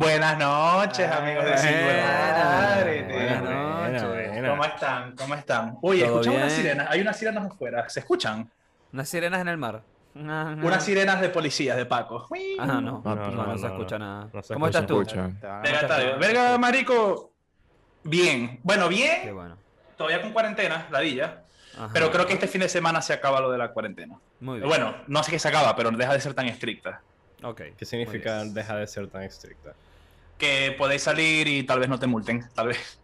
Buenas noches, amigos de Singular. Buenas noches. ¿Cómo están? ¿Cómo están? Oye, ¿Todo escuchamos unas sirenas. Hay unas sirenas afuera. ¿Se escuchan? Unas sirenas en el mar. Unas sirenas de policías de Paco. Ah, no. No, No, no, no, no, se escucha no. nada. No se ¿Cómo escucha, estás tú? Verga, está bien. Verga, marico. Bien. Bueno, Qué bien. bueno. Todavía con cuarentena, ladilla. Ajá. Pero creo que este fin de semana se acaba lo de la cuarentena. Muy bien. Bueno, no sé qué se acaba, pero deja de ser tan estricta. Ok. ¿Qué significa deja de ser tan estricta? Que podéis salir y tal vez no te multen. Tal vez.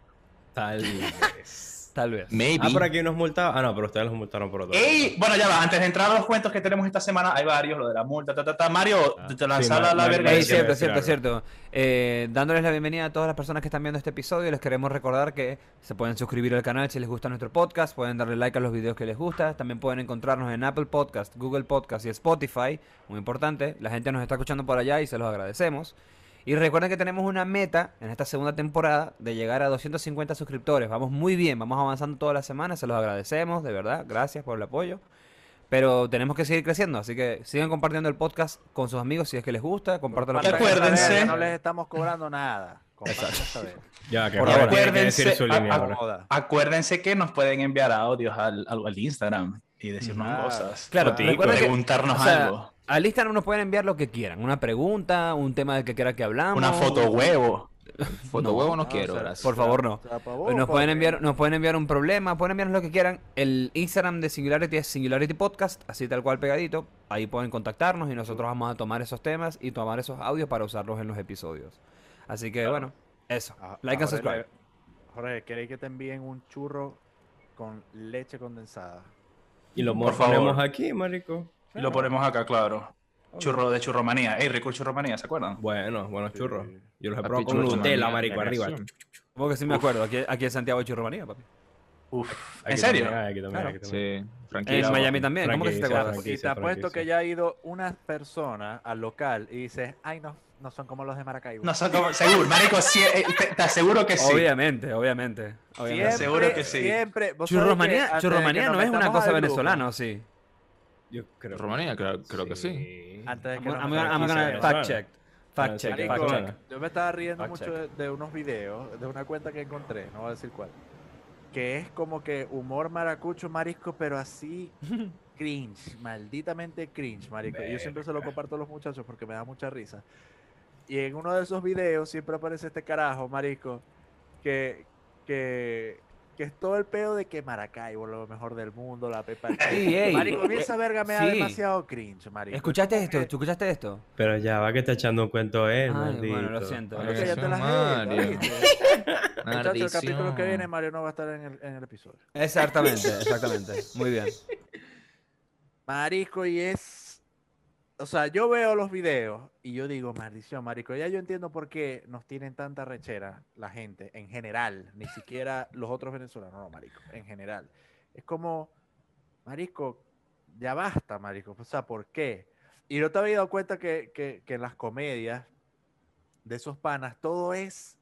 Tal vez. Tal vez. Maybe. ah, por aquí nos multaron. Ah, no, pero ustedes los multaron por otro. Ey, bueno, ya va, antes de entrar a los cuentos que tenemos esta semana, hay varios, lo de la multa, ta, ta, ta. Mario, Ah, te sí, lanzaba Ma- la Mario verga. Ey, cierto, cierto, cierto. Eh, dándoles la bienvenida a todas las personas que están viendo este episodio, les queremos recordar que se pueden suscribir al canal si les gusta nuestro podcast, pueden darle like a los videos que les gusta, también pueden encontrarnos en Apple Podcast, Google Podcast y Spotify, muy importante, la gente nos está escuchando por allá y se los agradecemos. Y recuerden que tenemos una meta en esta segunda temporada de llegar a 250 suscriptores. Vamos muy bien, vamos avanzando todas las semanas, se los agradecemos, de verdad, gracias por el apoyo. Pero tenemos que seguir creciendo, así que sigan compartiendo el podcast con sus amigos si es que les gusta, compártanlo Y con acuérdense- No les estamos cobrando nada. Vez. Ya, que Por ahora favor. tiene que decir su Acuérdense- línea ahora. Acuérdense que nos pueden enviar audios al, al, al Instagram y decirnos cosas. Claro, que- preguntarnos o sea, algo. Al Instagram nos pueden enviar lo que quieran, una pregunta, un tema del que quiera que hablamos. Una foto huevo. Foto No. huevo no No, quiero, o sea, gracias. Por favor, no. Nos pueden que- enviar, nos pueden enviar un problema, pueden enviarnos lo que quieran. El Instagram de Singularity es Singularity Podcast, así tal cual pegadito. Ahí pueden contactarnos y nosotros vamos a tomar esos temas y tomar esos audios para usarlos en los episodios. Así que bueno, eso. A- Like and subscribe. Jorge, ¿queréis que te envíen un churro con leche condensada? Y lo favor. aquí, marico. Y lo ponemos acá, claro. Churro de churromanía. Ey, rico churromanía, ¿se acuerdan? Bueno, buenos Sí. churros. Yo los he Papi, probado con Nutella, marico, arriba. Supongo que sí me acuerdo. Aquí, aquí en Santiago hay churromanía, papi. Uf. Aquí ¿En serio? aquí también aquí también. Sí, En franquicia. Miami también. ¿Cómo que se te acuerdas? Y te apuesto que ya ha ido una persona al local y dice, ay no, no son como los de Maracaibo. No sé cómo. Seguro, marico, sí, eh, te, te aseguro que sí. Obviamente, obviamente. obviamente. Siempre, Seguro que sí. Siempre. Churromanía, churromanía que no es una cosa venezolana, ¿o sí? Yo creo. Rumanía, creo, creo que sí. Antes de que I'm, gonna, fact check. Fact check, marico, fact Marico, check. yo me estaba riendo Fact mucho de, de unos videos, de una cuenta que encontré, no voy a decir cuál, que es como que humor maracucho, marisco, pero así cringe, malditamente cringe, marico. Y Yo siempre se lo comparto a los muchachos porque me da mucha risa. Y en uno de esos videos siempre aparece este carajo, marisco, que, que, que es todo el pedo de que Maracaibo, lo mejor del mundo, la pepa. del Ey, marico, a mí eh, esa verga me da sí. demasiado cringe, marico. ¿Escuchaste esto? ¿Tú escuchaste esto? Pero ya va que está echando un cuento él, Ay, maldito. bueno, lo siento. Marico, lo ya te la Mario. jeta, ¿viste? Maldición. Muchachos, el capítulo que viene Mario no va a estar en el, en el episodio. Exactamente, exactamente. Muy bien. Marisco, y es. O sea, yo veo los videos y yo digo, maldición, Marico. Ya yo entiendo por qué nos tienen tanta rechera la gente en general, ni siquiera los otros venezolanos, no, Marico, en general. Es como, Marisco, ya basta, Marico. O sea, ¿por qué? Y no te había dado cuenta que, que, que en las comedias de esos panas todo es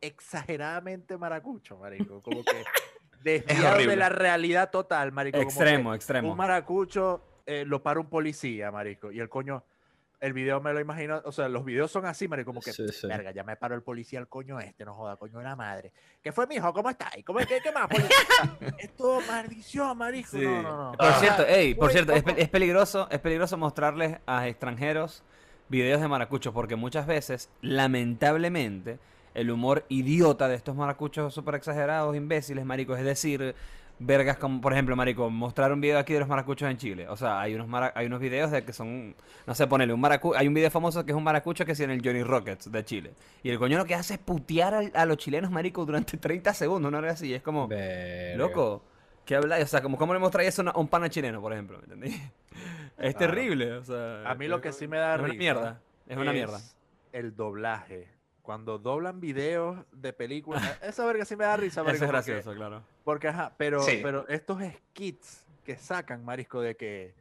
exageradamente maracucho, Marico. Como que desviado de la realidad total, Marico. como Extremo, extremo. un maracucho eh, lo para un policía, marico. Y el coño, el video me lo imagino, o sea, los videos son así, marico, como que, Sí, sí. verga, ya me paró el policía, el coño este, no joda, coño de la madre. ¿Qué fue, mijo? ¿Cómo está? ¿Y cómo, qué, qué más, policía? es todo maldición, marico. Sí. No, no, no. Por Ah. cierto, ey, por cierto, es, es peligroso, es peligroso mostrarles a extranjeros videos de maracuchos porque muchas veces, lamentablemente, el humor idiota de estos maracuchos súper exagerados, imbéciles, marico, es decir, vergas como, por ejemplo, marico, mostrar un video aquí de los maracuchos en Chile. O sea, hay unos mara- hay unos videos de que son, no sé, ponele un maracu hay un video famoso que es un maracucho que es en el Johnny Rockets de Chile. Y el coño lo que hace es putear al- a, los chilenos, marico, durante 30 segundos, una hora así, es como... Verga. Loco, ¿qué habláis? O sea, como, ¿cómo le mostráis eso a a un pana chileno, por ejemplo? ¿Me entendí? Es terrible, o sea. A mí lo que sí me da es una risa mierda. Es una mierda. El doblaje. Cuando doblan videos de películas, esa verga sí me da risa, marico. Eso es porque- gracioso, claro. Porque, ajá, pero, Sí. pero estos skits que sacan, marisco, de que.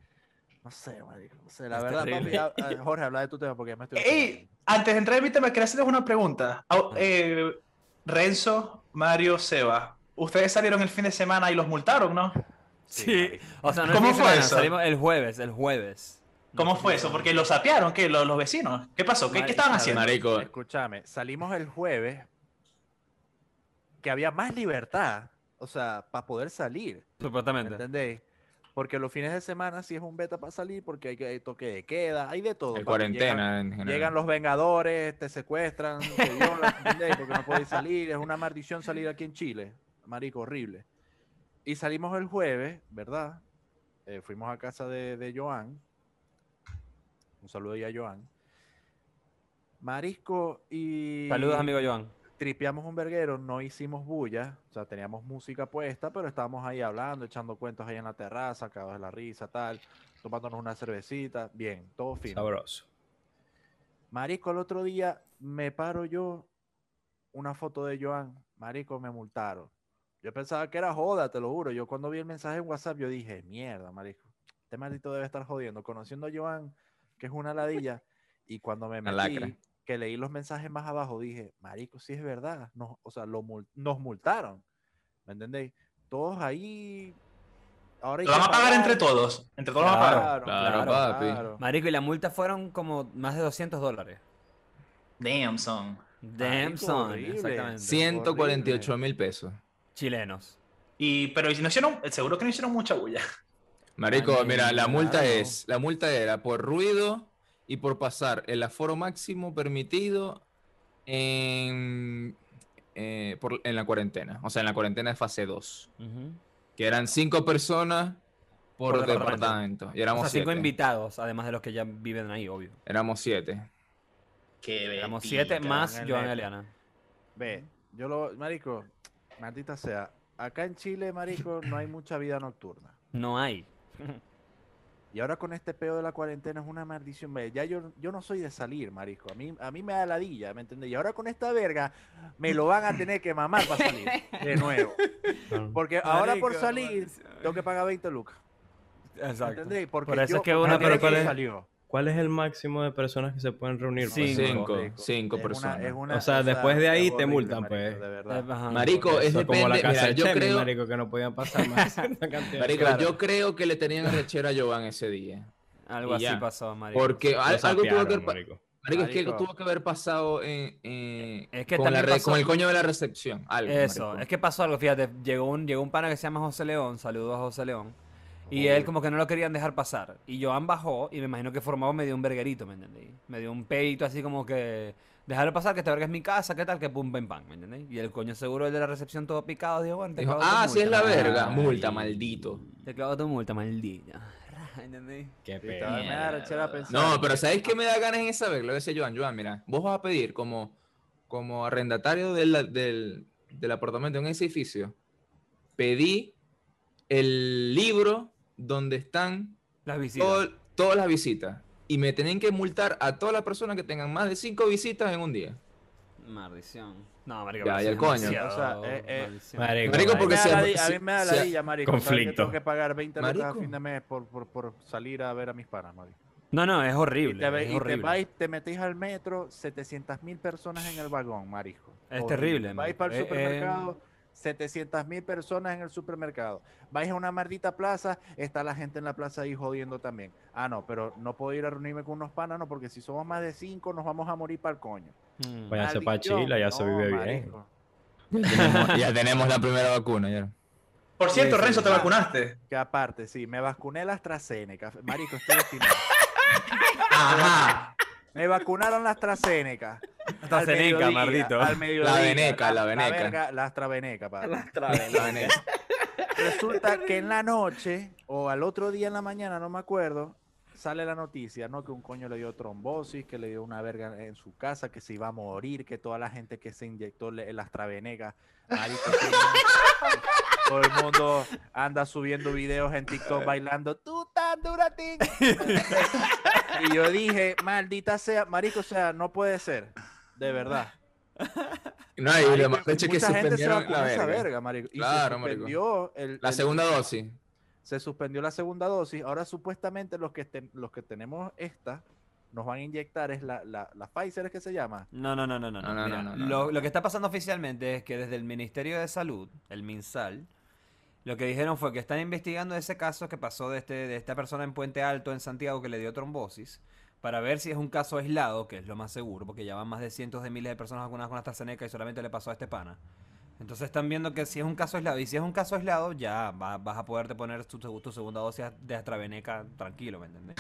No sé, marico. No sé, la Es verdad, papi, a- a- Jorge, habla de tu tema porque ya me estoy. Ey, antes de entrar en mi tema, quería hacerles una pregunta. Au- eh, Renzo, Mario, Seba, ustedes salieron el fin de semana y los multaron, ¿no? Sí. O sea, no ¿Cómo el fin de fue semana, eso? Salimos el jueves, el jueves. ¿Cómo fue eso? Porque lo sapearon, ¿qué? Los, los vecinos. ¿Qué pasó? ¿Qué, qué estaban haciendo? Marico, Escúchame, salimos el jueves que había más libertad, o sea, para poder salir. ¿me Supuestamente. ¿Entendéis? Porque los fines de semana sí es un beta para salir porque hay, que, hay toque de queda, hay de todo. en papi. cuarentena en Llegan, general. llegan los vengadores, te secuestran, te violan, ¿entendéis? Porque no podéis salir. Es una maldición salir aquí en Chile. Marico, horrible. Y salimos el jueves, ¿verdad? Eh, fuimos a casa de, de Joan. Un saludo ahí a Joan. Marisco y Saludos, amigo Joan. tripeamos un verguero, no hicimos bulla, o sea, teníamos música puesta, pero estábamos ahí hablando, echando cuentos ahí en la terraza, cagados de la risa, tal, tomándonos una cervecita, bien, todo fino. Sabroso. Marico, el otro día me paro yo una foto de Joan, Marico, me multaron. Yo pensaba que era joda, te lo juro. Yo cuando vi el mensaje en WhatsApp, yo dije, mierda, Marico, este maldito debe estar jodiendo. Conociendo a Joan, que es una ladilla, y cuando me metí, que leí los mensajes más abajo, dije, Marico, sí es verdad. Nos, o sea, lo mul- nos multaron. ¿Me entendéis? Todos ahí. Ahora Lo van a pagar entre todos. Entre todos lo van a pagar. Claro, papi. Marico, y la multa fueron como más de 200 dólares. Damn, son. Damn, Marico, son. horrible. Exactamente. 148 mil pesos. Chilenos. Y, pero no hicieron, seguro que no hicieron mucha bulla. Marico, Ay, mira, la multa claro. es, la multa era por ruido y por pasar el aforo máximo permitido en, eh, por- en la cuarentena. O sea, en la cuarentena de fase 2. Ujú. Que eran cinco personas por, Por departamento. Y O éramos sea, cinco invitados, además de los que ya viven ahí, obvio. Éramos siete. Qué Éramos siete más Joan. Eliana. Ve, yo lo, marico, maldita sea, acá en Chile, marico, no hay mucha vida nocturna. No hay. Y ahora con este peo de la cuarentena es una maldición. Ya yo, yo no soy de salir, marico. A mí, a mí me da ladilla, ¿me entendés? Y ahora con esta verga me lo van a tener que mamar para salir de nuevo. Porque ahora por salir tengo que pagar 20 lucas. Exacto. ¿Entendés? Porque Por eso yo, es que una pero verga ¿cuál es? salió. ¿Cuál es el máximo de personas que se pueden reunir? pues? Cinco. Cinco, cinco Es una- personas. es una- O sea, después de ahí te multan, marico, pues. De verdad. Ajá. Marico, es como la casa mira, de yo Chemi, creo, marico, que no podían pasar más cierta cantidad. marico, Claro. yo creo que le tenían arrechera a Jovan ese día. Algo Y así ya. pasó, marico. Porque al- algo tuvo que marico. Marico, es que tuvo que haber pasado en, en- Es que con, la pasó- con el coño de la recepción. Algo, Eso, marico. es que pasó algo, fíjate, llegó un, llegó un pana que se llama José León, saludos a José León, y él como que no lo querían dejar pasar, y Joan bajó, y me imagino que formado me dio un verguerito, ¿me entendéis? Me dio un peito así como que, dejarlo pasar, que esta verga es mi casa, ¿qué tal? Que pum, pam, pam, ¿me entendéis? Y el coño seguro, el de la recepción todo picado, dijo, bueno, te Dijo, ah, sí es la multa". verga. Ay, Multa, maldito. Te clavo tu multa, maldita. ¿Entendéis? Qué pena. No, pero ¿sabéis qué me da ganas en esa verga? Lo decía Joan, Joan, mira, vos vas a pedir como, como arrendatario del, del, del apartamento en ese edificio, pedí el libro donde están Las visitas. todo- todas las visitas. Y me tienen que multar a todas las personas que tengan más de cinco visitas en un día. Maldición. No, marico. Ya, ya el coño. O sea, eh, eh. Marico, Marico, A mí porque me si da a- mí me da si a- ladilla, marico. saber que Conflicto. Tengo que pagar 20 lucas a fin de mes por, por, por salir a ver a mis panas, marico. No, no, es Y horrible. te, ve- es y te horrible. vais, te metéis al metro, 700 mil personas en el vagón, marico. Es Horrible. terrible, Vais para el Eh, eh, supermercado, 700 mil personas en el supermercado. Vais a una maldita plaza, está la gente en la plaza ahí jodiendo también. Ah, no, pero no puedo ir a reunirme con unos panas, no, porque si somos más de cinco nos vamos a morir para el coño. Mm. Váyanse pa' Maldición. Chile, ya se vive bien. Ya tenemos, ya tenemos la primera vacuna. Ya. Por cierto, Renzo, ¿te vacunaste? Que aparte, sí, me vacuné la AstraZeneca. Marico, estoy destinado. Ajá. Me vacunaron la AstraZeneca. Mediodía, maldito. Al mediodía. veneca, la veneca. verga, La AstraVeneca, pa. La veneno. Resulta que en la noche o al otro día en la mañana, no me acuerdo, sale la noticia, ¿no? Que un coño le dio trombosis, que le dio una verga en su casa, que se iba a morir, que toda la gente que se inyectó el AstraVeneca, marico, todo el mundo- anda subiendo videos en TikTok bailando, tú tan duratín. y yo dije, maldita sea, marico, o sea, no puede ser, de verdad. No, y Marico, lo más hecho que mucha gente se suspendieron la esa verga. verga, marico. Y Claro, se marico. el, La el- segunda dosis. se suspendió la segunda dosis. Ahora supuestamente los que ten- los que tenemos esta nos van a inyectar es la, la, la Pfizer, ¿es que se llama? No, no, no, no, no. No, no, Mira, no, no, no, lo, no. lo que está pasando oficialmente es que desde el Ministerio de Salud, el MinSal, Lo que dijeron fue que están investigando ese caso que pasó de, este, de esta persona en Puente Alto, en Santiago, que le dio trombosis, para ver si es un caso aislado, que es lo más seguro, porque ya van más de cientos de miles de personas vacunadas con AstraZeneca y solamente le pasó a este pana. Entonces están viendo que si es un caso aislado, y si es un caso aislado, ya va- vas a poderte poner tu, tu segunda dosis de AstraZeneca tranquilo, ¿me entiendes?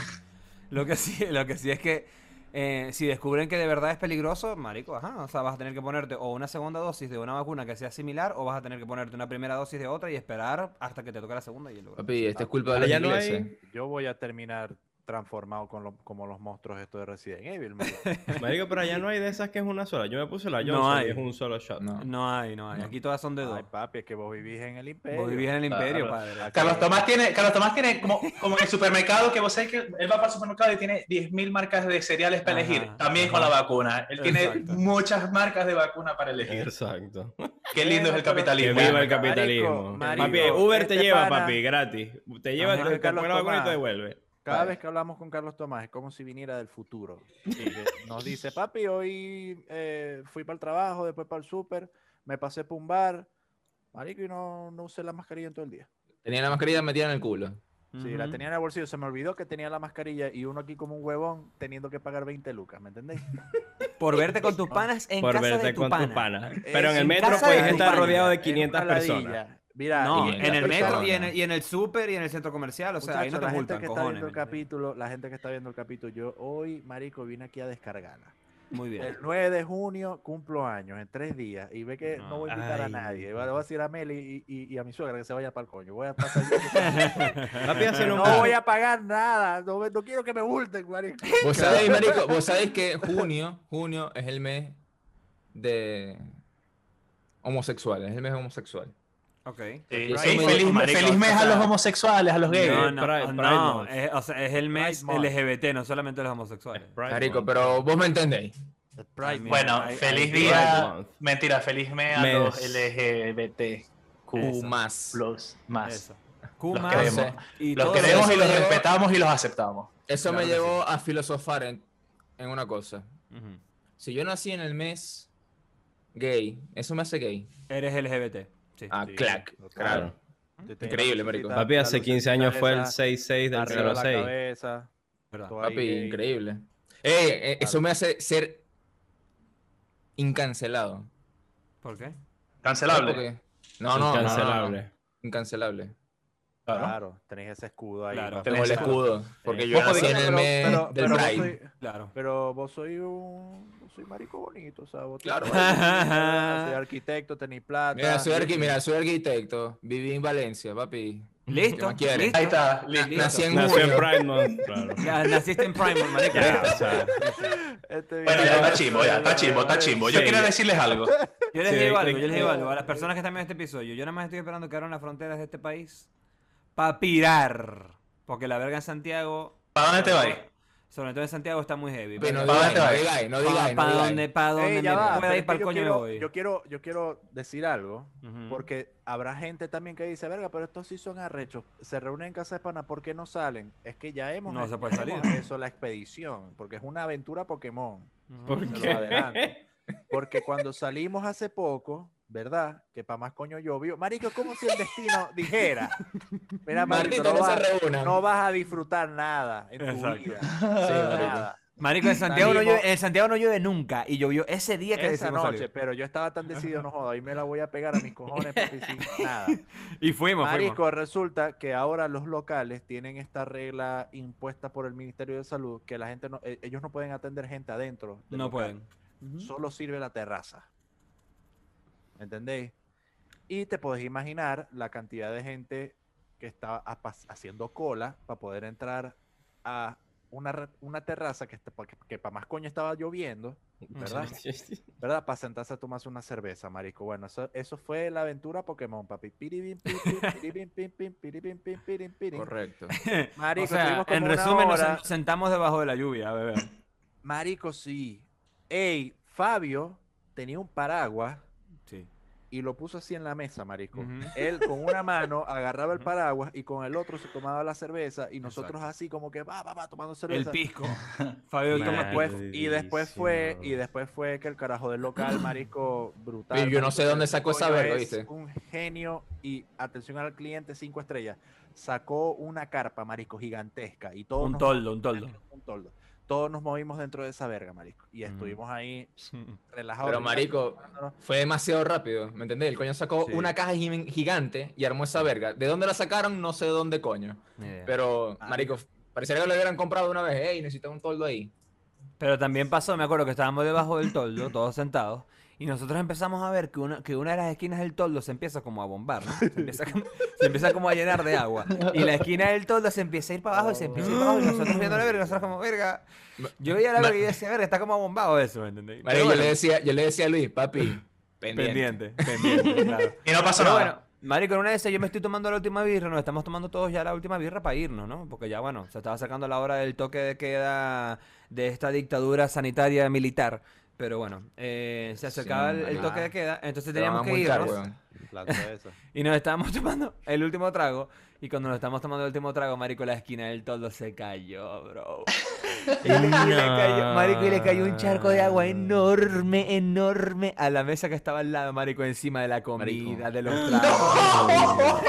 Lo que sí, lo que sí es que eh, si descubren que de verdad es peligroso, marico, ajá, o sea, vas a tener que ponerte o una segunda dosis de una vacuna que sea similar, o vas a tener que ponerte una primera dosis de otra y esperar hasta que te toque la segunda y luego. Papi, esta es culpa de los ingleses. hay- Yo voy a terminar transformado con lo- como los monstruos estos de Resident Evil. marico. Pero allá no hay de esas que es una sola. Yo me puse la No Johnson hay. y es un solo shot. No. No hay, no hay. Aquí todas son de dos. Ay, papi, es que vos vivís en el imperio. Vos vivís en el imperio, Claro. padre. Carlos Tomás tiene, Carlos Tomás tiene como, como en el supermercado, que vos sabés que él va para el supermercado y tiene 10.000 marcas de cereales para Ajá, elegir, también ajá. con la vacuna. Él tiene Exacto. muchas marcas de vacuna para elegir. Exacto. Qué lindo es el Que capitalismo. viva el capitalismo. marico, papi, Uber te este lleva, pana- papi, gratis. Te lleva, Ajá. te, pone la vacuna y te devuelve. Cada Vale. vez que hablamos con Carlos Tomás es como si viniera del futuro. Nos dice, papi, hoy eh, fui para el trabajo, después para el súper, me pasé por un bar, marico, y no, no usé la mascarilla en todo el día. Tenía la mascarilla metida en el culo. Sí, la tenía en el bolsillo, se me olvidó que tenía la mascarilla y uno aquí como un huevón teniendo que pagar 20 lucas, ¿me entendéis? Por verte con tus panas en por casa verte de tu con pana. tus panas. Pero en el metro puedes estar pana. rodeado de Es 500 una ladilla. personas. Mira, No, y- en el metro y en el, y en el súper y en el centro comercial. O sea, ahí no te la gente que está viendo el capítulo, la gente que está viendo el capítulo, yo hoy, marico, vine aquí a descargarla. Muy bien. El 9 de junio cumplo años, en tres días, y ve que no voy a invitar a nadie. Le voy a decir a Meli y, y- y a mi suegra que se vaya para el coño. Voy a pasar un no voy a pagar nada, no, no quiero que me multen, marico. Vos sabéis, marico, vos sabéis que junio, junio es el mes de homosexuales, es el mes homosexual. Ok. Me- feliz, marico, feliz mes o a los homosexuales, a los gays. No, Eh, no, Pride- no, Pride Month. es, o sea, es el mes Pride Month. LGBT, no solamente los homosexuales. Pride Marico, Month. pero vos me entendéis. Pride Bueno, feliz día. Mentira, feliz mes a los LGBTQ Q más. plus más. Eso. Q Los más queremos. y Los queremos y los llevó- respetamos y los aceptamos. Eso Claro me llevó a filosofar en, en una cosa. Si yo nací en el mes gay, eso me hace gay. Eres LGBT. Sí. Ah, Sí, clac. claro. Claro. Increíble, marico. Papi, hace 15 lucecita años fue el esa 6-6 del arriba de la 06. cabeza, ahí Papi, gay. increíble. Eh, eh, eso me hace ser incancelado. ¿Por qué? Cancelable. No, no, no, no, Incancelable. Incancelable. Claro. Claro, tenéis ese escudo ahí. Claro. Tengo el escudo. Porque Sí. yo Vos nací en el pero, mes pero- del pero vos Pride. soy- Claro. pero vos sois un vos soy marico bonito, o sea, vos Claro. tenés- soy arquitecto, tenéis plata. Mira, soy, arqui- mira, soy arquitecto. Viví en Valencia, papi. Listo. ¿Qué más quieres? listo. Ahí está. Listo. nací en Nació en Month, claro. Ya, naciste en Primal, marico. Ya, o sea, Este Bueno, ya está chimbo, ya está chimbo, está chimbo. Yo Sí. quería decirles algo. Yo les Sí, digo algo, yo les digo algo. A las personas que están viendo este episodio, yo nada más estoy esperando que abran las fronteras de este país para pirar. Porque la verga en Santiago, ¿Para dónde te vas? sobre todo en Santiago, está muy heavy. No ¿Para dónde no vas? no Para digáis. no donde, digáis. pa' donde Ey, ya me va, pueda pero ir es que para el yo coño me quiero- voy. Yo quiero, yo quiero decir algo, porque habrá gente también que dice, verga, pero estos sí son arrechos, se reúnen en casa de pana, ¿por qué no salen? Es que ya hemos No se puede salir. eso la expedición, porque es una aventura Pokémon. ¿Por lo qué? adelanto. Porque cuando salimos hace poco, ¿verdad? Que para más coño llovió. Marico, es como si el destino dijera, mira, marico, no, vas, no vas a disfrutar nada en tu Exacto. vida. Sí, marico. Nada. Marico, en Santiago, no llueve, en Santiago no llueve nunca. Y llovió ese día que Esa noche, salir. pero yo estaba tan decidido, no joda, ahí me la voy a pegar a mis cojones, papi, sin nada. Y fuimos, Marico, fuimos. resulta que ahora los locales tienen esta regla impuesta por el Ministerio de Salud que la gente no, eh, ellos no pueden atender gente adentro. No local. pueden. Solo sirve la terraza. ¿Entendéis? Y te puedes imaginar la cantidad de gente que está a- pas- haciendo cola para poder entrar a una, una terraza que, que, para más coño estaba lloviendo, ¿verdad? ¿Verdad? Para sentarse a tomarse una cerveza, marico. Bueno, eso, eso fue la aventura Pokémon, papi. Correcto. Marico, o sea, en resumen, nos hora. sen- sentamos debajo de la lluvia a beber. Marico, sí. Ey, Fabio tenía un paraguas Sí. y lo puso así en la mesa, marico. Ujú. Él con una mano agarraba el paraguas y con el otro se tomaba la cerveza y nosotros Exacto. así como que va, va, va, tomando El cerveza. pisco. Fabio, Y después, pisco. y después fue, y después fue que el carajo del local, marico, brutal. Pero yo no sé dónde sacó esa verga, ¿viste? Un genio y atención al cliente, cinco estrellas. Sacó una carpa, marico, gigantesca y todos Un toldo, un toldo. un toldo. Todos nos movimos dentro de esa verga, marico. Y estuvimos ahí relajados. Pero, marico, Fue demasiado rápido, ¿me entendés? El coño sacó Sí. una caja gi- gigante y armó esa verga. ¿De dónde la sacaron? No sé de dónde coño. Pero, Ah. marico, parecería que lo hubieran comprado una vez. Ey, necesito un toldo ahí. Pero también pasó, me acuerdo que estábamos debajo del toldo, todos sentados, y nosotros empezamos a ver que una, que una de las esquinas del toldo se empieza como a bombar, ¿no? Se empieza, como, se empieza como a llenar de agua. Y la esquina del toldo se empieza a ir para abajo y se empieza a ir para abajo, y nosotros viendo la verga, y nosotros como, verga. Yo veía la verga y decía, verga, está como bombado eso, ¿me entendés? Marico, Pero yo, bueno, le decía, yo le decía a Luis, papi, pendiente. pendiente, pendiente, claro. Y no pasó Pero nada. bueno, marico, en una de esas yo me estoy tomando la última birra, nos estamos tomando todos ya la última birra para irnos, ¿no? Porque ya, bueno, se estaba acercando la hora del toque de queda de esta dictadura sanitaria militar. Pero bueno, eh, se acercaba el, toque de queda, entonces teníamos que irnos. cerveza. Y nos estábamos tomando el último trago. Y cuando nos estamos tomando el último trago, marico, la esquina del toldo se cayó, bro. Y le, y le cayó, marico, y le cayó un charco de agua enorme, enorme a la mesa que estaba al lado, marico, encima de la comida, de los tragos.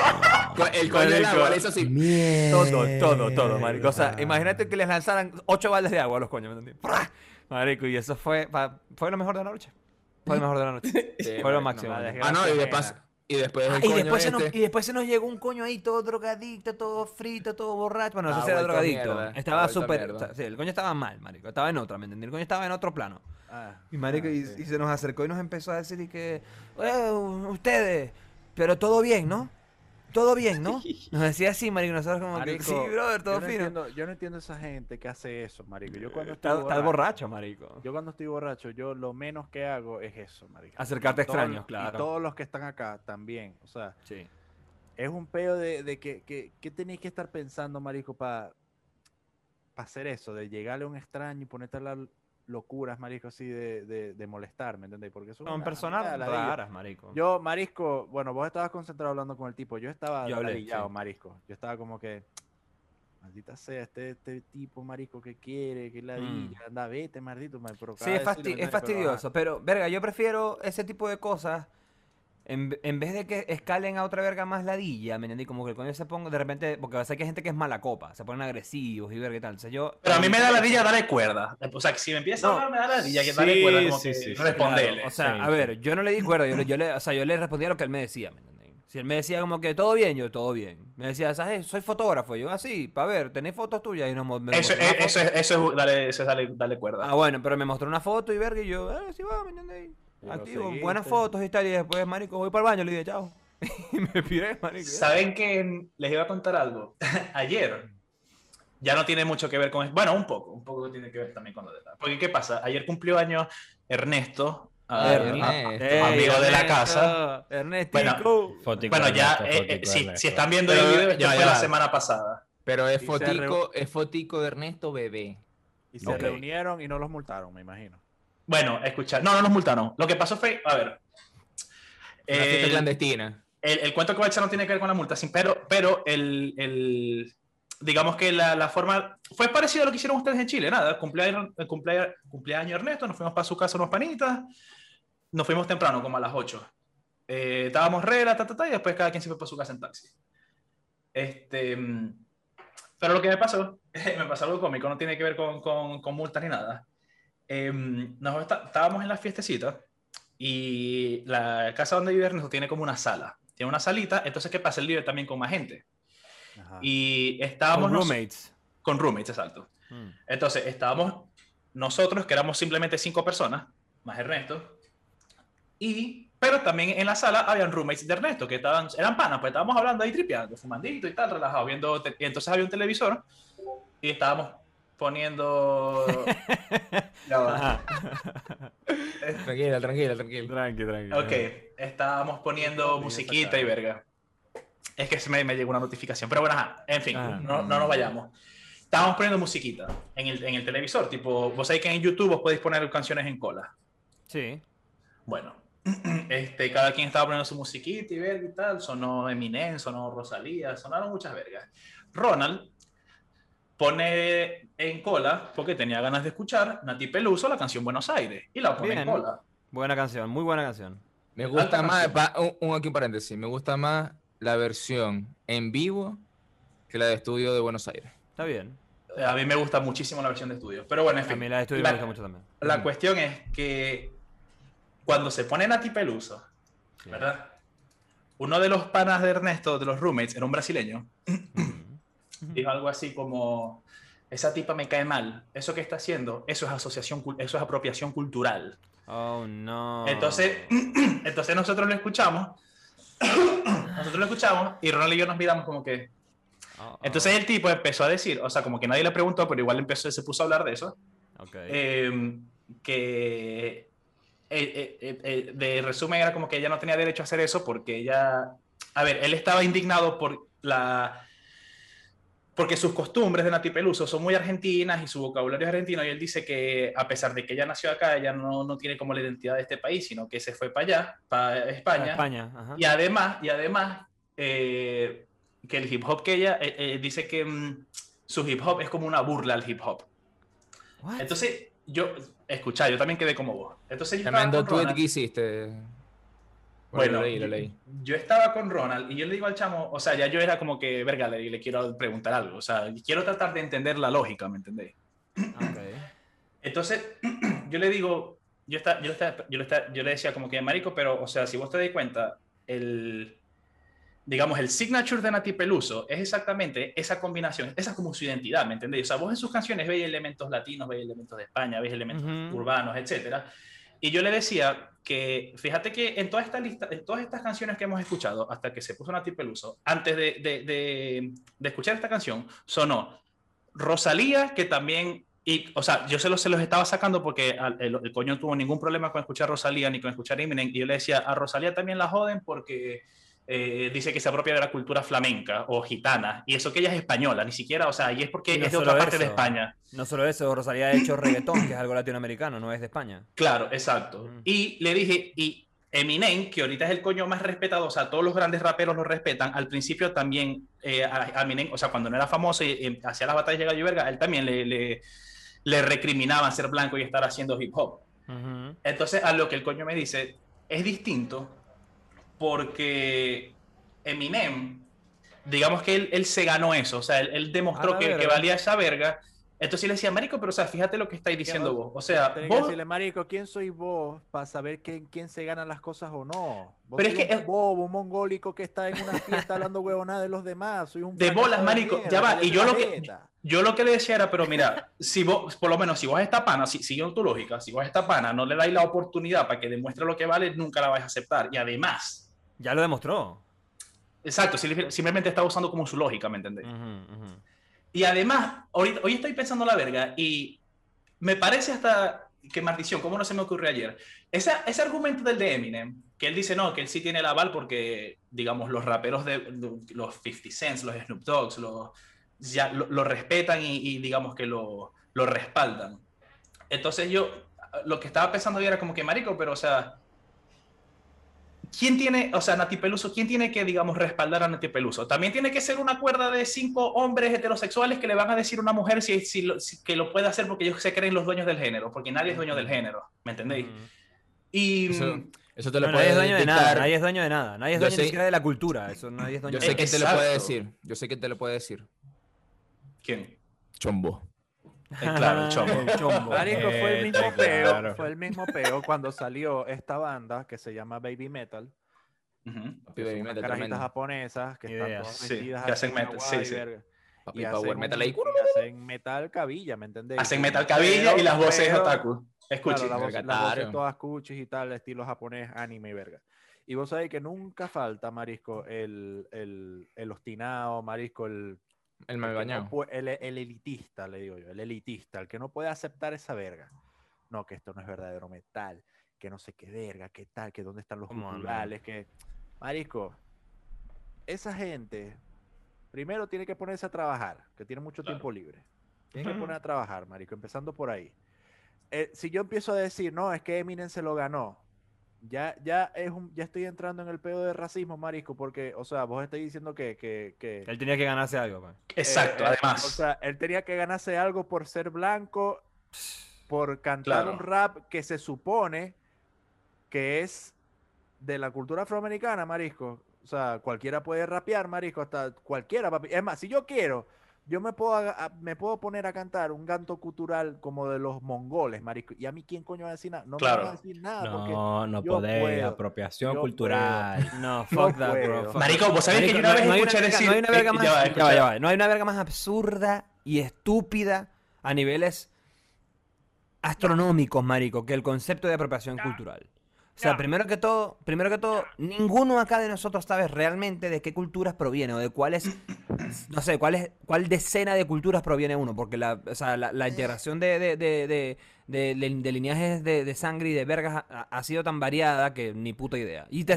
Co- El coño del agua hizo así. Todo, todo, todo, marico. O sea, imagínate que les lanzaran ocho baldes de agua a los coños, ¿me entendés? Marico, y eso fue, pa- fue lo mejor de la noche. Fue lo mejor de la noche. Sí, Fue lo marico, máximo. la. Ah, no, y nena. y después el Ah, y, coño después se nos, este- y después se nos llegó un coño ahí todo drogadicto, todo frito, todo borracho. Bueno, no sé Ah, si era vuelto drogadicto. mierda, Estaba vuelto súper. mierda. El coño estaba mal, marico. Estaba en otra, ¿me entendí? El coño estaba en otro plano. Ah, Y marico, ah, y, sí. y se nos acercó y nos empezó a decir y que, "Eh, ustedes, pero todo bien, ¿no? Todo bien, ¿no? Nos decía así, marico, nosotros como que, Marico, sí, brother, todo yo no fino. Entiendo, yo no entiendo esa gente que hace eso, marico. Yo cuando estoy Está, está borracho, marico. yo cuando estoy borracho, yo lo menos que hago es eso, marico. Acercarte a extraños, los- claro. Y todos los que están acá también, o sea, Sí. es un peo de, de que, que, que tenéis que estar pensando, marico, para hacer eso, de llegarle a un extraño y ponerte a las locuras, marico, así de, de, de molestar, ¿me entendés? Porque Son una- personas raras, marico. Yo, marisco, bueno, vos estabas concentrado hablando con el tipo, yo estaba Yo hablé, ladillado, sí. marisco. Yo estaba como que, maldita sea, este, este tipo, marisco, que quiere, que ladilla, anda, vete, maldito, Mm. Sí, es, de fasti- decirle, es ¿me fastidioso, pero, verga, yo prefiero ese tipo de cosas en, en vez de que escalen a otra verga más ladilla, ¿me entendí? Como que el coño se ponga de repente, porque va a ser que hay gente que es mala copa, se ponen agresivos y verga y tal. Entonces yo... Pero a mí me da ladilla darle cuerda. O sea, que si me empieza No. a hablar, me da ladilla que Sí, darle cuerda como sí, que sí, sí. responderle. O sea, Sí, a sí. ver, yo no le di cuerda, yo le, yo le- o sea, yo le respondía lo que él me decía, ¿me entendí? Si él me decía como que todo bien, yo todo bien. Me decía, ¿sabes? Soy fotógrafo. Yo, así, para ver, ¿tenéis fotos tuyas? Y nos mo- me eso, es- eso, es, eso es darle, eso es cuerda. Ah, bueno, pero me mostró una foto y verga y yo, ah, sí va, ¿me entendéis? Activo, seguiste. buenas fotos y tal, y después, marico, voy para el baño, le dije, chao. y me piré, marico. ¿Saben que les iba a contar algo? Ayer, ya no tiene mucho que ver con... Bueno, un poco, un poco tiene que ver también con lo de la... Porque, ¿qué pasa? Ayer cumplió años Ernesto, a- Ay, a- Ernesto. Ey, amigo de la Ernesto, casa. Ernesto. Fotico Bueno, ya, Ernesto, eh, eh, si, Ernesto. si están viendo Pero, el video, ya, fue ya. la semana pasada. Pero es fotico, es fotico de Ernesto bebé. Y se Ok. reunieron y no los multaron, me imagino. Bueno, escucha, no, no nos multaron. Lo que pasó fue, a ver, Una fiesta el, clandestina. el- el cuento que voy a echar no tiene que ver con la multa, sí, pero, pero el, el- digamos que la, la forma fue parecido a lo que hicieron ustedes en Chile, nada, cumpleaños, el cumpleaños, cumpleaños Ernesto, nos fuimos para su casa unos panitas, nos fuimos temprano, como a las 8. Eh, estábamos regla, ta, ta, ta, y después cada quien se fue para su casa en taxi. Este, mm, pero lo que me pasó, me pasó algo cómico, no tiene que ver con, con, con multas ni nada. Em, nos está- estábamos en la fiestecita y la casa donde vive Ernesto tiene como una sala. Tiene una salita, entonces ¿qué pasa? Él vive también con más gente. Ajá. Y estábamos... Con nos- roommates. Con roommates, exacto. Mm. Entonces estábamos nosotros, que éramos simplemente cinco personas, más Ernesto, y... Pero también en la sala habían roommates de Ernesto, que estaban, eran panas, pues estábamos hablando ahí tripeando, fumandito y tal, relajado, viendo... Y entonces había un televisor y estábamos poniendo... Ya. Tranquila, tranquila, tranquila. Tranqui, tranqui. Ok, estábamos poniendo musiquita y verga. Es que se me, me llegó una notificación. Pero bueno, ajá, en fin, Ah. no, no nos vayamos. Estábamos poniendo musiquita en el, en el televisor. Tipo, vos sabéis que en YouTube vos podéis poner canciones en cola. Sí. Bueno, este, cada quien estaba poniendo su musiquita y verga y tal. Sonó Eminem, sonó Rosalía, sonaron muchas vergas. Ronald pone en cola, porque tenía ganas de escuchar, Nati Peluso, la canción Buenos Aires. Y la pone en cola. Buena canción, muy buena canción. Me gusta Alta más, pa- un, un- aquí un paréntesis, me gusta más la versión en vivo que la de estudio de Buenos Aires. Está bien. A mí me gusta muchísimo la versión de estudio. Pero bueno, en A fin. mí la de estudio la- me gusta mucho también. La cuestión es que cuando se pone Nati Peluso, Sí. ¿verdad? Uno de los panas de Ernesto, de los roommates, era un brasileño, Ujú. Dijo algo así como, esa tipa me cae mal, eso que está haciendo, eso es asociación, eso es apropiación cultural. Oh, no. Entonces, entonces nosotros lo escuchamos, nosotros lo escuchamos y Ronald y yo nos miramos como que... Oh, oh. Entonces el tipo empezó a decir, o sea, como que nadie le preguntó, pero igual empezó, se puso a hablar de eso, Ok. eh, que eh, eh, eh, de resumen era como que ella no tenía derecho a hacer eso porque ella, a ver, él estaba indignado por la, porque sus costumbres de Nati Peluso son muy argentinas y su vocabulario es argentino y él dice que a pesar de que ella nació acá, ella no, no tiene como la identidad de este país, sino que se fue para allá, para España. España. ajá. Y además, y además eh, que el hip hop que ella eh, eh, dice que mm, su hip hop es como una burla al hip hop. What? Entonces, yo, escucha, yo también quedé como vos. Entonces, yo Tremendo tweet Ronald. que hiciste. Bueno, lo leí, lo yo- leí. Yo, estaba con Ronald y yo le digo al chamo, o sea, ya yo era como que, verga, le, le quiero preguntar algo. O sea, quiero tratar de entender la lógica, ¿me entendéis? Ok. Entonces, yo le digo, yo, está, yo, le estaba- yo, estaba- yo le decía como que, marico, pero, o sea, si vos te das cuenta, el, digamos, el signature de Nati Peluso es exactamente esa combinación, esa es como su identidad, ¿me entendéis? O sea, vos en sus canciones veis elementos latinos, veis elementos de España, veis elementos Ujú. urbanos, etcétera. Y yo le decía que, fíjate que en toda esta lista, en todas estas canciones que hemos escuchado, hasta que se puso Nati Peluso, antes de, de, de, de escuchar esta canción, sonó Rosalía, que también, y, o sea, yo se los, se los estaba sacando porque el, el coño tuvo ningún problema con escuchar Rosalía ni con escuchar Eminem, y yo le decía, a Rosalía también la joden porque eh, dice que se apropia de la cultura flamenca o gitana, y eso que ella es española, ni siquiera, o sea, y es porque Y no es de otra parte de. España. No solo eso, Rosalía ha hecho reggaetón, que es algo latinoamericano, no es de España. Claro, exacto. Ujú. Y le dije, y Eminem, que ahorita es el coño más respetado, o sea, todos los grandes raperos lo respetan, al principio también eh, a, Eminem, o sea, cuando no era famoso y, y hacía las batallas de Gallo Verga, él también le, le, le recriminaban ser blanco y estar haciendo hip hop. Ujú. Entonces, a lo que el coño me dice, es distinto porque Eminem, digamos que él, él se ganó eso, o sea, él, él demostró la que, que valía esa verga. Entonces le decía, Marico, pero o sea, fíjate lo que estáis diciendo vos-. O sea, vos, decirle, marico, ¿quién sois vos para saber quién, quién se ganan las cosas o no? Vos Pero es que un es- bobo, un mongólico que está en una fiesta hablando huevonada de los demás. Soy un De bolas, marico, mierda, ya va, y yo lo que-. Yo lo que le decía era, pero mira, si vos, por lo menos si vos esta pana, si, siguiendo tu lógica, si vos esta pana no le dais la oportunidad para que demuestre lo que vale, nunca la vais a aceptar. Y además, Ya lo demostró. exacto, sim- simplemente está usando como su lógica, ¿me ujú. Y además, ahorita, hoy estoy pensando la verga y me parece hasta que maldición, ¿cómo no se me ocurrió ayer? Esa, ese argumento del de Eminem, que él dice, no, que él sí tiene el aval porque, digamos, los raperos de de- los 50 Cents, los Snoop Dogs, los, ya lo, lo respetan y, y digamos que lo, lo respaldan. Entonces yo, lo que estaba pensando yo era como que, marico, pero o sea, ¿quién tiene, o sea, Nati Peluso, quién tiene que, digamos, respaldar a Nati Peluso? También tiene que ser una cuerda de cinco hombres heterosexuales que le van a decir a una mujer si, si, lo- si- que lo puede hacer porque ellos se creen los dueños del género, porque nadie es dueño del género, ¿me entendéis? Y Eso, mm, eso te lo No, nadie es puede dueño de nada, nadie es dueño de nada, nadie es dueño ni sé- siquiera de la cultura, eso nadie es dueño Yo de sé nada. quién te lo puede decir. Yo sé quién te lo puede decir. ¿quién? Chombo. Eh, claro, el chombo. El chombo. Marico, fue el Eh, mismo está peo, fue el mismo peo cuando salió esta banda que se llama Baby Metal. Papi que Baby son unas Metal, carajitas japonesas que están todas Sí, vestidas que hacen así, metal, sí, sí. Papi Y Power hacen Metal ahí. y hacen metal cabilla, ¿me entendés? Hacen metal pero- cabilla y las voces pero- otaku. Escuche. Claro, las Vergatario. voces todas cuchis y tal, estilo japonés, anime y verga. Y vos sabés que nunca falta, Marisco, el, el, el obstinado, Marisco, el, El mal no bañado. el, el elitista, le digo yo, el elitista, el que no puede aceptar esa verga. No, que esto no es verdadero metal, que no sé qué verga, qué tal, que dónde están los culturales, que... Marisco, esa gente primero tiene que ponerse a trabajar, que tiene mucho Claro. tiempo libre. Tiene que poner a trabajar, Marico, empezando por ahí. Eh, si yo empiezo a decir, no, es que Eminem se lo ganó, ya, ya es un, ya estoy entrando en el pedo de racismo, marico, porque, o sea, vos estáis diciendo que, que, que Él tenía que ganarse algo, pues. Exacto, eh, eh, además. O sea, él tenía que ganarse algo por ser blanco, por cantar Claro. un rap que se supone que es de la cultura afroamericana, marisco. O sea, cualquiera puede rapear, marisco, hasta cualquiera, papi. Es más, si yo quiero, yo me puedo, a- me puedo poner a cantar un canto cultural como de los mongoles, marisco. ¿Y a mí quién coño va a decir nada? No me Claro. va a decir nada porque No, no yo podés. puedo, Apropiación yo cultural. No, No fuck that, bro. puedo. fuck Marico, that. vos sabés que Marico, yo una vez no hay escuché verga- decir. No hay una verga eh, más, ya va, ya va, ya va. No hay una verga más absurda y estúpida a niveles astronómicos, marico, que el concepto de apropiación cultural. O sea, primero que todo, primero que todo, ninguno acá de nosotros sabe realmente de qué culturas proviene o de cuáles, no sé, cuál es, cuál decena de culturas proviene uno, porque la, o sea, la, la integración de, de, de, de, de- de- de lineajes de, de sangre y de vergas ha, ha sido tan variada que ni puta idea. Y te,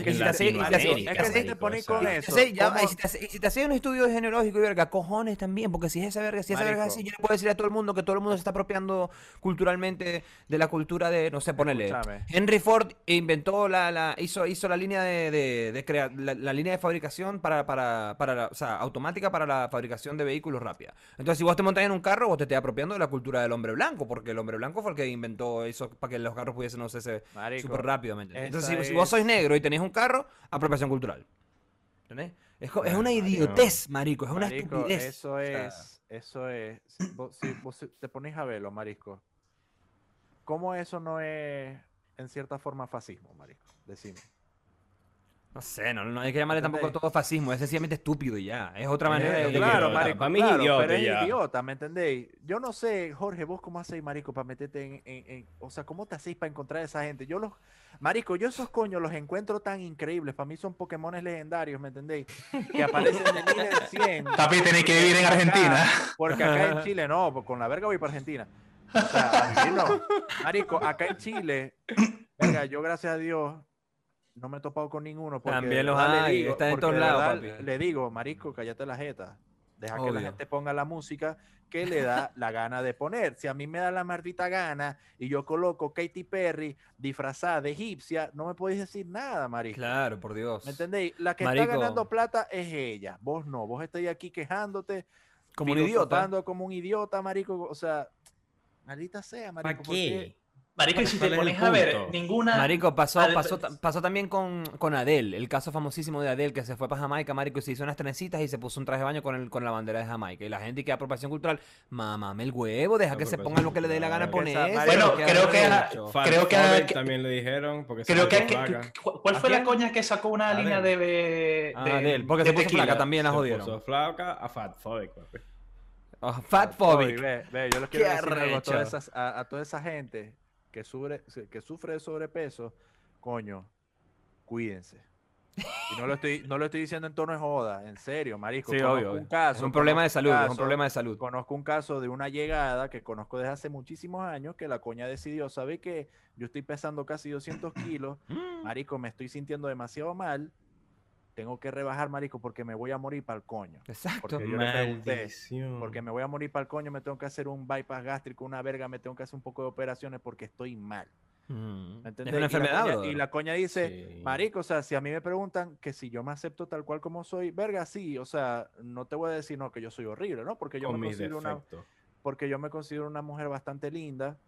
si te pones con eso, te hace- ya, ¿cómo- y si te hace- y si te hace un estudio genealógico y verga, cojones también, porque si es esa verga, si esa verga es así, yo le puedo decir a todo el mundo que todo el mundo se está apropiando culturalmente de la cultura de, no sé, ponerle. Escúchame. Henry Ford inventó la, la hizo, hizo la línea de, de, de crea- la, la línea de fabricación para, para, para la- o sea, automática para la fabricación de vehículos rápida. Entonces, si vos te montas en un carro, vos te estás apropiando de la cultura del hombre blanco, porque el hombre blanco fue el que inventó eso para que los carros pudiesen no sé, se- Marico, súper rápido, ¿me entiendes? Entonces, si, vos sois negro y tenés un carro, apropiación cultural. ¿Entendés? Es, una idiotez, marico, es una Marico, estupidez. Eso O sea, es, eso es. Si vos, si vos te pones a verlo, marisco, ¿cómo eso no es en cierta forma fascismo, marisco? Decime. No sé, no, no hay que llamarle tampoco todo fascismo, es sencillamente estúpido y ya. Es otra manera Eh, de... claro, marico, Pa' mí es claro, idiota pero es ya. idiota, ¿me entendéis? Yo no sé, Jorge, vos cómo hacéis, marico, para meterte en, en- en- O sea, ¿cómo te hacéis para encontrar a esa gente? Yo los... Marico, yo esos coños los encuentro tan increíbles. Para mí son Pokémones legendarios, ¿me entendéis? Que aparecen de mil en cien. Papi, tenés que porque vivir en acá- Argentina. Porque acá en Chile no, pues con la verga voy para Argentina. O sea, así no. Marico, acá en Chile, verga, yo gracias a Dios no me he topado con ninguno. Porque También los hay, digo- están en todos lados, papi. Le digo, marico, cállate la jeta. Deja que la gente ponga la música que le da la gana de poner. Si a mí me da la maldita gana y yo coloco Katy Perry disfrazada de egipcia, no me podéis decir nada, marico. Claro, por Dios. ¿Me entendéis? La que Marico. está ganando plata es ella. Vos no. Vos estáis aquí quejándote, Como un idiota. como un idiota, marico. O sea, maldita sea, marico. ¿Para ¿por qué? Marico, y si te ¿Cuál es el pones a ver, ninguna. Marico, pasó, Ade- pasó, pasó también con, con Adele, el caso famosísimo de Adele que se fue para Jamaica, Marico, y se hizo unas trenecitas y se puso un traje de baño con, el, con la bandera de Jamaica. Y la gente que apropiación cultural, mamame el huevo, deja que se pongan lo que le dé la gana poner. cultural. Bueno, creo que- Creo que- Fatphobic que- también le dijeron porque se Creo que, ¿Cuál ¿A fue la coña que sacó una Adele. línea de, de, Ah, de- Adele, porque de se puso flaca también la Se jodieron. puso flaca a fatphobic, papi. Oh, Fatphobic. ve, ve, yo les quiero decir algo a toda, a, a toda esa gente que sufre, que sufre de sobrepeso, coño, cuídense. Y no lo estoy, no lo estoy diciendo en tono de joda, en serio, marisco. Sí, obvio. un caso, es un problema de salud, es un problema de salud. Conozco un caso de una llegada que conozco desde hace muchísimos años que la coña decidió, ¿sabe qué? Yo estoy pesando casi 200 kilos, marico, me estoy sintiendo demasiado mal, tengo que rebajar, marico, porque me voy a morir para el coño. Exacto. Porque yo le pregunté, Maldición. porque me voy a morir para el coño, me tengo que hacer un bypass gástrico, una verga, me tengo que hacer un poco de operaciones porque estoy mal. Mm. ¿me Es una Y la enfermedad, coña-. Y la coña dice, Sí. marico, o sea, si a mí me preguntan que si yo me acepto tal cual como soy, verga, sí, o sea, no te voy a decir, no, que yo soy horrible, ¿no? Porque yo con me considero una, porque yo me considero una mujer bastante linda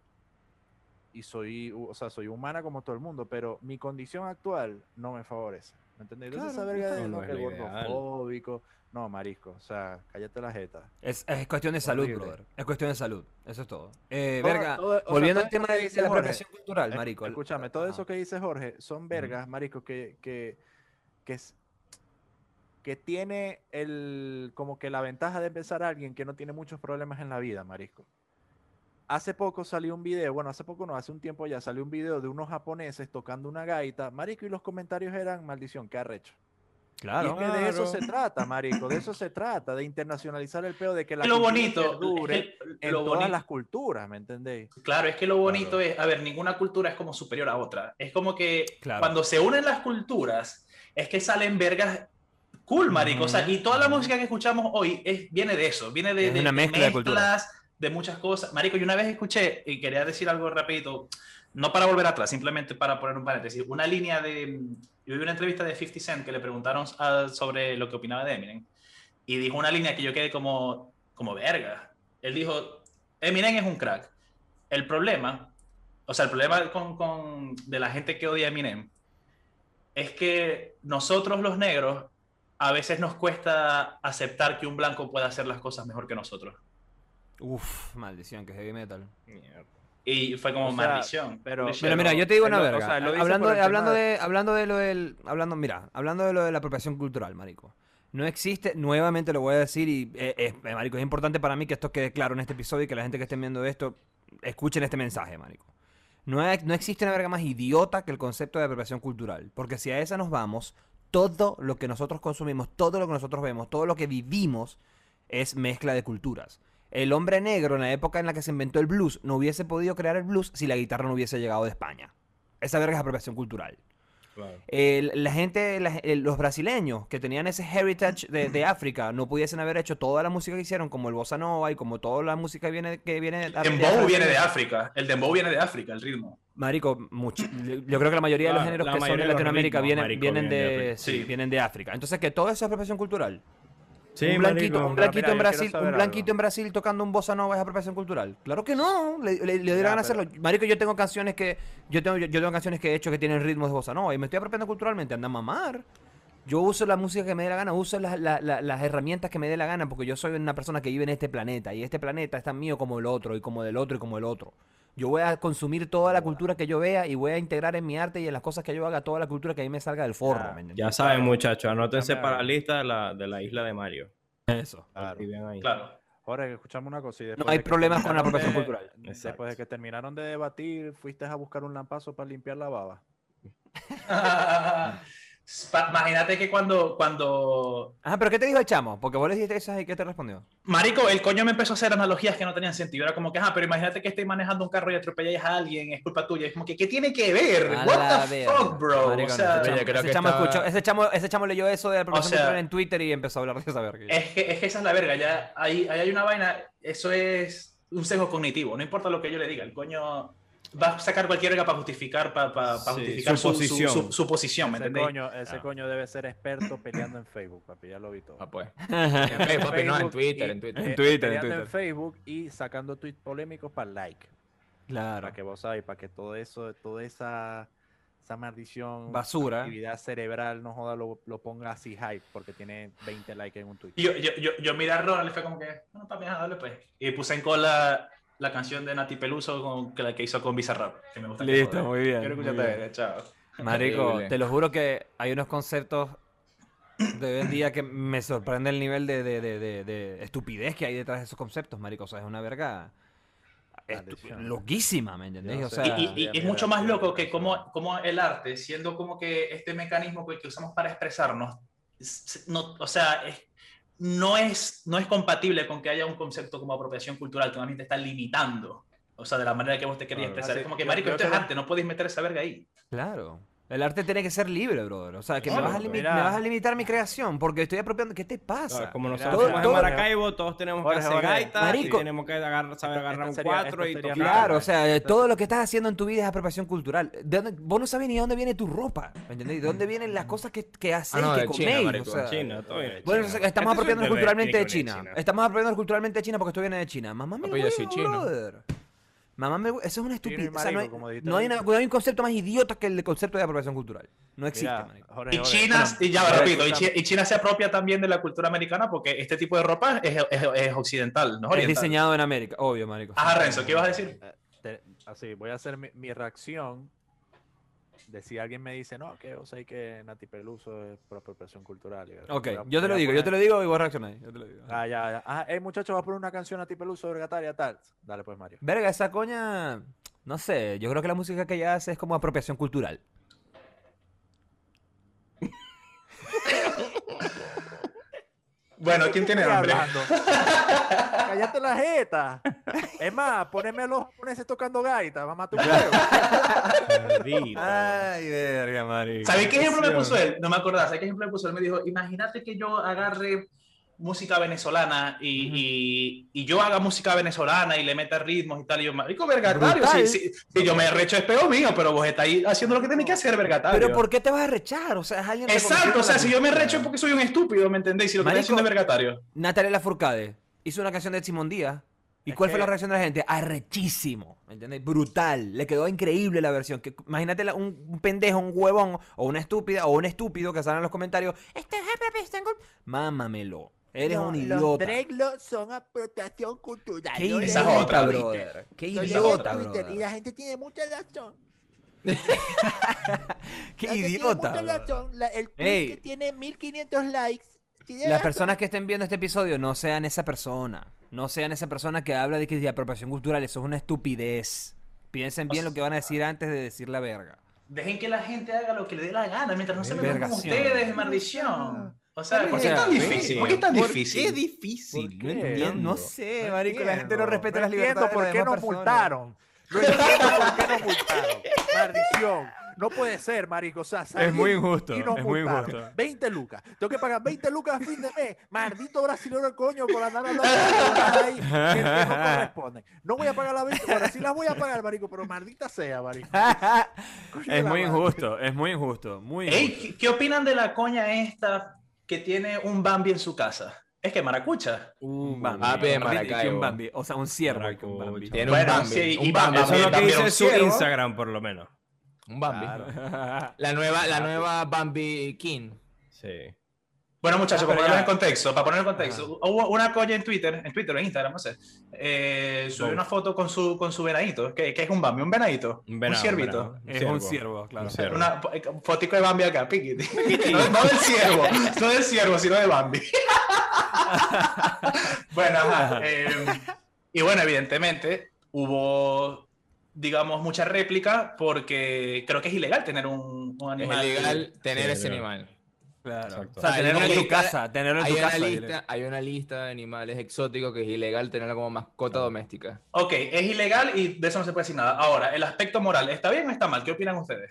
y soy, o sea, soy humana como todo el mundo, pero mi condición actual no me favorece. ¿Me entendés? Entonces Claro, esa verga de no, es que ideal. gordofóbico, no, marisco, o sea, cállate la jeta. Es, es cuestión de salud, Horrible. brother. Es cuestión de salud. Eso es todo. Eh, Todo- verga, todo- o sea, volviendo al tema de, la apropiación cultural, Es- marico. Escúchame, todo ajá. eso que dice Jorge son vergas, marico, que, que, que, es- que tiene el, como que la ventaja de empezar a alguien que no tiene muchos problemas en la vida, marisco. Hace poco salió un video, bueno, hace poco no, hace un tiempo ya salió un video de unos japoneses tocando una gaita, marico, y los comentarios eran, maldición, qué arrecho. Claro. Y es que de eso Claro. se trata, marico, de eso se trata, de internacionalizar el peo, de que la lo bonito. perdure que en lo todas bonito- las culturas, ¿me entendéis? Claro, es que lo bonito Claro. es, a ver, ninguna cultura es como superior a otra. Es como que Claro. cuando se unen las culturas, es que salen vergas cool, marico. O sea, y toda la música que escuchamos hoy es, viene de eso, viene de, Es de- una mezcla de culturas. De muchas cosas. Marico, yo una vez escuché, y quería decir algo rapidito, no para volver atrás, simplemente para poner un paréntesis, una línea de... Yo vi una entrevista de 50 Cent que le preguntaron sobre lo que opinaba de Eminem, y dijo una línea que yo quedé como, como verga. Él dijo, Eminem es un crack. El problema, o sea, el problema con, con- de la gente que odia a Eminem es que nosotros los negros a veces nos cuesta aceptar que un blanco pueda hacer las cosas mejor que nosotros. Uf, maldición, que heavy metal. Mierda. Y fue como O sea, maldición. pero- Mira, yo te digo una lo- o verga. sea, hablando, hablando, de- hablando de lo del. Hablando, mira, hablando de lo de la apropiación cultural, marico. No existe, nuevamente lo voy a decir, y eh, es, eh, marico, es importante para mí que esto quede claro en este episodio y que la gente que esté viendo esto escuchen este mensaje, marico. No, hay- no existe una verga más idiota que el concepto de apropiación cultural. Porque si a esa nos vamos, todo lo que nosotros consumimos, todo lo que nosotros vemos, todo lo que vivimos es mezcla de culturas. El hombre negro en la época en la que se inventó el blues no hubiese podido crear el blues si la guitarra no hubiese llegado de España. Esa verga es apropiación cultural. Claro. El- la gente, la- el- los brasileños que tenían ese heritage de, de África no pudiesen haber hecho toda la música que hicieron, como el bossa nova y como toda la música que viene, que viene El dembow viene de África. El dembow viene de África, el ritmo. Marico, muchi- yo creo que la mayoría de los La- géneros que son de de Latinoamérica ritmos, vienen, marico, vienen, vienen de de, África. sí, Sí. vienen de África. Entonces, que todo eso es apropiación cultural. Sí, un blanquito, marico. un blanquito Mira, en Brasil, un blanquito algo. en Brasil tocando un bossa nova es apropiación cultural. Claro que no, le, le, le pero- hacerlo. Marico, yo tengo canciones que yo tengo yo, yo tengo canciones que he hecho que tienen ritmos de bossa nova y me estoy apropiando culturalmente, anda a mamar. Yo uso la música que me dé la gana, uso la- las herramientas que me dé la gana porque yo soy una persona que vive en este planeta y este planeta es tan mío como el otro y como del otro y como el otro. Yo voy a consumir toda la cultura que yo vea y voy a integrar en mi arte y en las cosas que yo haga toda la cultura que a mí me salga del forro, Ya. ¿me entiendes? Ya saben, muchachos, anótense para la lista de la, de la isla de Mario. Eso. Claro. Ahí. Claro. Jorge, escuchame una cosa. y No hay problemas con la apropiación de- cultural. Después de que terminaron de debatir, fuiste a buscar un lampazo para limpiar la baba. Imagínate que cuando, cuando Ajá, pero ¿qué te dijo el chamo? Porque vos le dijiste eso y ¿qué te respondió? Marico, el coño me empezó a hacer analogías que no tenían sentido. Era como que, ah, pero imagínate que estés manejando un carro y atropellas a alguien, es culpa tuya. Es como que, ¿qué tiene que ver? A What the verga. fuck, bro? Marico, o no, sea, ese chamo, creo ese que chamo estaba- escuchó- ese chamo, ese chamo leyó eso de la apropiación sea- cultural en Twitter y empezó a hablar de esa verga. es, que, es que esa es la verga. Ya ahí, ahí hay una vaina, eso es un sesgo cognitivo. No importa lo que yo le diga, el coño va a sacar cualquier verga para justificar, para, para, para Sí, justificar su su, posición. su- su posición, ¿me Ese entendéis? coño, ese Ah. coño debe ser experto peleando en Facebook, papi. Ya lo vi todo. Ah, pues. En papi, no, en Facebook Twitter, y- en Twitter. En eh, Twitter, en peleando Twitter. en Facebook y sacando tweets polémicos para like. Claro. Para que vos sabés, para que todo eso, toda esa, esa maldición, Basura. actividad cerebral, no joda, lo, lo ponga así hype porque tiene 20 likes en un tweet. Yo, yo, yo, yo miré a Ronald y fue como que, bueno, papi, dale pues. Y puse en cola la canción de Nati Peluso con, que la que hizo con Bizarrap, que me gusta. que Listo, joder. muy bien. Quiero escucharte, bien. chao. Marico, te lo juro que hay unos conceptos de hoy en día que me sorprende el nivel de, de- de- de- de estupidez que hay detrás de esos conceptos, marico. O sea, es una verga loquísima, ¿me entendés? O sea, Y, y- y es mucho más loco que como, como el arte, siendo como que este mecanismo que, que usamos para expresarnos, no, o sea, es- no, es, no es compatible con que haya un concepto como apropiación cultural que más bien te está limitando. O sea, de la manera que vos te querías Claro. expresar. Así, es como que, marico, esto es arte, no podéis meter esa verga ahí. Claro. El arte tiene que ser libre, brother. O sea, que me, vas a limi- mira. me vas a limitar mi creación porque estoy apropiando. ¿Qué te pasa? como nosotros somos todo- en Maracaibo, todos tenemos que hacer Jorge. gaita Marico. y tenemos que agarrar, saber agarrar esto un sería- cuatro y tocar. Claro, o sea, todo lo que estás haciendo en tu vida es apropiación cultural. ¿De dónde- vos no sabés ni de dónde viene tu ropa, ¿me entendés? ¿De dónde vienen las cosas que, que haces, no, que de China, coméis? de Bueno, estamos Este es apropiándonos culturalmente de China. China. Estamos apropiándonos culturalmente de China porque esto viene de China. Mamá me Papi, yo soy chino. Mamá me Eso es una estupidez. O sea, no, hay, no hay una- ahorita. no hay un concepto más idiota que el concepto de apropiación cultural. No existe, Mira, Y China, y ya repito, y escúchame. Chi- y China se apropia también de la cultura americana porque este tipo de ropa es, es, es occidental, no es diseñado en América, obvio, marico. Ajá, Renzo, ¿qué ibas a decir? Eh, te- así, voy a hacer mi, mi reacción de si alguien me dice, no, que yo sé que Nati Peluso es por apropiación cultural. Ok, voy a- yo te voy lo a digo, yo te lo digo y vos reaccionáis. Yo te lo digo. Ah, ya, ya. Ah, hey, muchacho, va a poner una canción Nati Peluso sobre Gataria, tal. Dale, pues, Mario. Verga, esa coña. No sé, yo creo que la música que ella hace es como apropiación cultural. Bueno, ¿quién tiene hambre? Cállate la jeta. Es más, poneme a los japoneses tocando gaita, mamá tu huevo. Maldito. Ay, verga, marico. ¿Sabes qué ejemplo me puso él? No me acordaba. ¿Sabes qué ejemplo me puso él? Me dijo, imagínate que yo agarre, música venezolana y, y, y yo haga música venezolana y le meta ritmos y tal, y yo, marico, vergatario, si, si, si yo me recho es peo mío, pero vos estáis haciendo lo que tenéis que hacer, vergatario. Pero ¿por qué te vas a rechar? O sea, es alguien Exacto, o sea, si yo me recho es porque soy un estúpido, ¿me entendéis? Si lo que estoy haciendo es vergatario. Natalia Lafourcade hizo una canción de Simón Díaz. ¿Y Es cuál fue la reacción de la gente? Arrechísimo. ¿Me entiendes? Brutal. Le quedó increíble la versión. Que, imagínate la- un, un pendejo, un huevón, o una estúpida, o un estúpido que sale en los comentarios. Este jefe tengo... Eres un idiota. son apropiación cultural. Qué Esa es idiota, otra, brother. Qué idiota, brother. gente tiene mucha razón. Qué idiota. brother. el tweet que tiene 1500 likes. Las personas que estén viendo este episodio no sean esa persona. No sean esa persona que habla de que de apropiación cultural. Eso es una estupidez. Piensen bien lo que van a decir antes de decir la verga. Dejen que la gente haga lo que le dé la gana mientras no se metan con ustedes, maldición. O sea, ¿por qué es tan difícil? ¿Por qué es tan ¿Por difícil? qué difícil? ¿Por qué? No sé, No marico. La gente no respeta no las entiendo libertades de por qué nos multaron. No entiendo por qué nos multaron. Maldición. No puede ser, marico. O sea, Es muy injusto, y nos es muy injusto. 20 lucas. Tengo que pagar 20 lucas a fin de mes. Maldito brasileño coño por andar hablando de ahí que, no corresponden. No voy a pagar las 20. Bueno, sí las voy a pagar, marico, pero maldita sea, marico. Es muy madre. injusto, es muy injusto, muy Ey, injusto. ¿qué, qué opinan de la coña esta que tiene un Bambi en su casa? Es que maracucha. Un Bambi. Papi de Un Bambi, Maracaibo. un Bambi. O sea, un ciervo. que un Bambi. Tiene Bueno, un Bambi. sí, un y Bambi. Eso es lo que También dice un su ciervo. Instagram, por lo menos. Un Bambi. Claro. La nueva, la nueva Bambi King. Sí. Bueno, muchachos, Ah, para ponerlo ya. en contexto, para ponerlo en contexto, hubo una coña en Twitter, en Twitter o en Instagram, no sé, eh, subió una foto con su, con su venadito, que, que es un Bambi, un venadito, Un venado, ciervito. venado. Es un ciervo, claro. Un ciervo. Una eh, fotico de Bambi acá, piquiti. No, no del ciervo, no del ciervo, sino de Bambi. bueno, ajá. eh, y bueno, evidentemente hubo, digamos, mucha réplica porque creo que es ilegal tener un, un Es animal. ilegal tener Sí, ese claro. animal. Claro. Exacto. O sea, Hay tenerlo una en tu lista- casa, tenerlo en Hay tu una, casa. lista, hay una lista de animales exóticos que es ilegal tenerla como mascota doméstica. Ok, es ilegal y de eso no se puede decir nada. Ahora, el aspecto moral, ¿está bien o está mal? ¿Qué opinan ustedes?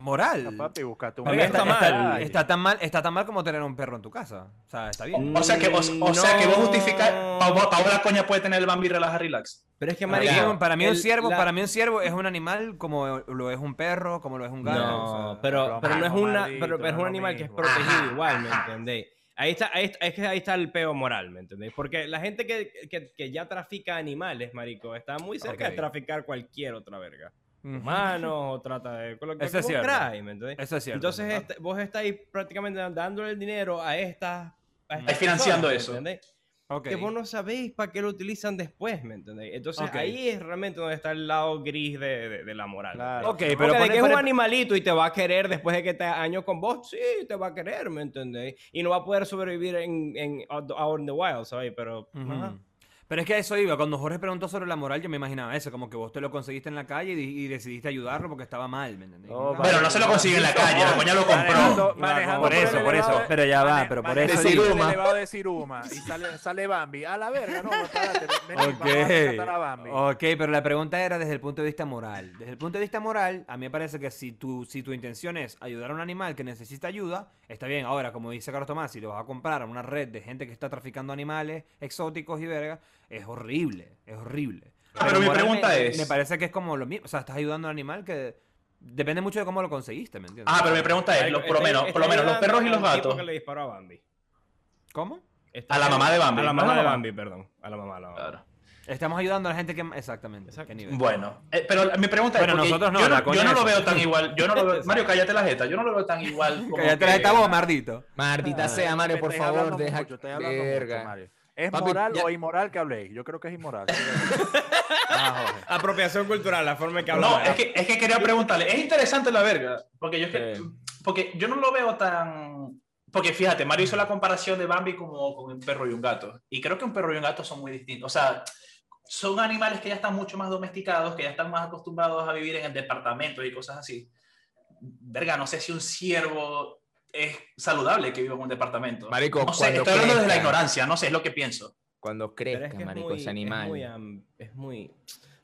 Moral. Papi, búscate un está, está está- mal. está tan mal. Está tan mal como tener un perro en tu casa. O sea, está bien. O sea que, o, o sea que vos No. justificás, para vos, pa' vos la coña puede tener el Bambi relaja relax. Pero es que, Para mí, marico, para mí un el- ciervo, la- para mí un ciervo es un animal como lo es un perro, como lo es un gato. No, o sea, pero, lo pero no es mismo, una, maldito, pero, pero es un animal que es mismo. protegido igual, ¿me entendéis? Ahí está, ahí está- es que ahí está el peo moral, ¿me entendéis? Porque la gente que, que, que ya trafica animales, marico, está muy cerca Ok. de traficar cualquier otra verga. Humanos o trata de... Con lo que Eso es cierto. queráis, ¿me entendéis? Eso es cierto. Entonces ¿verdad? este- vos estáis prácticamente dándole el dinero a estas... a estas financiando personas, eso. ¿me entendéis? Ok. Que vos no sabéis para qué lo utilizan después, ¿me entendéis? Entonces Ok. ahí es realmente donde está el lado gris de, de- de la moral. ¿me Claro. Ok, pero Porque de pone- que es un pone- animalito y te va a querer después de que te años con vos, sí, te va a querer, ¿me entendéis? Y no va a poder sobrevivir en, en out, out in the wild, ¿sabes? Pero, Ujú. ajá. Pero es que a eso iba. Cuando Jorge preguntó sobre la moral, yo me imaginaba eso, como que vos te lo conseguiste en la calle y, y decidiste ayudarlo porque estaba mal, ¿me entendés? No, Nunca- Pero no se lo consigue en la calle, la coña lo compró. manejando por eso, por eso. Pero ya va, pero por eso elevado de Siruma y sale, sale Bambi. A la verga, no, espérate, ven, vení, Ok, vamos a rescatar a Bambi. ok, pero la pregunta era desde el punto de vista moral. Desde el punto de vista moral, a mí me parece que si tu, si tu intención es ayudar a un animal que necesita ayuda, está bien. Ahora, como dice Carlos Tomás, si lo vas a comprar a una red de gente que está traficando animales exóticos y verga, es horrible, es horrible. Ah, pero mi pregunta es- Me parece que es como lo mismo, o sea, estás ayudando a un animal que depende mucho de cómo lo conseguiste, ¿me entiendes? Ah, pero mi pregunta es, los- por lo menos, por lo menos los perros y los al gatos. que le disparó a Bambi. ¿Cómo? Está A la mamá de Bambi, A la mamá de. Bambi, perdón. A la mamá, a la mamá. Claro. Estamos ayudando a la gente que... Exactamente. Exacto. ¿qué nivel? Bueno, eh, pero mi pregunta Bueno, es, porque nosotros no, yo no, coña yo no lo veo tan igual, yo no lo veo, Mario, cállate la jeta, yo no lo veo tan igual como Cállate que- la jeta vos, mardito. Maldita Ah, sea, Mario, por favor, deja. mucho, hablando mucho, Verga. Mario. ¿Es Papi, moral ya- o inmoral que habléis? Yo creo que es inmoral. Ah. Apropiación cultural, la forma en que habla. No, es que, es que quería preguntarle, es interesante la verga, porque yo, es que- Sí. porque yo no lo veo tan... Porque fíjate, Mario hizo la comparación de Bambi como con un perro y un gato, y creo que un perro y un gato son muy distintos, o sea, son animales que ya están mucho más domesticados, que ya están más acostumbrados a vivir en el departamento y cosas así. Verga, no sé si un ciervo es saludable que viva en un departamento. Marico, no sé, estoy hablando desde la crezca. ignorancia, no sé, es lo que pienso. Cuando crezca, es que es marico, muy, ese animal. Es muy, es muy-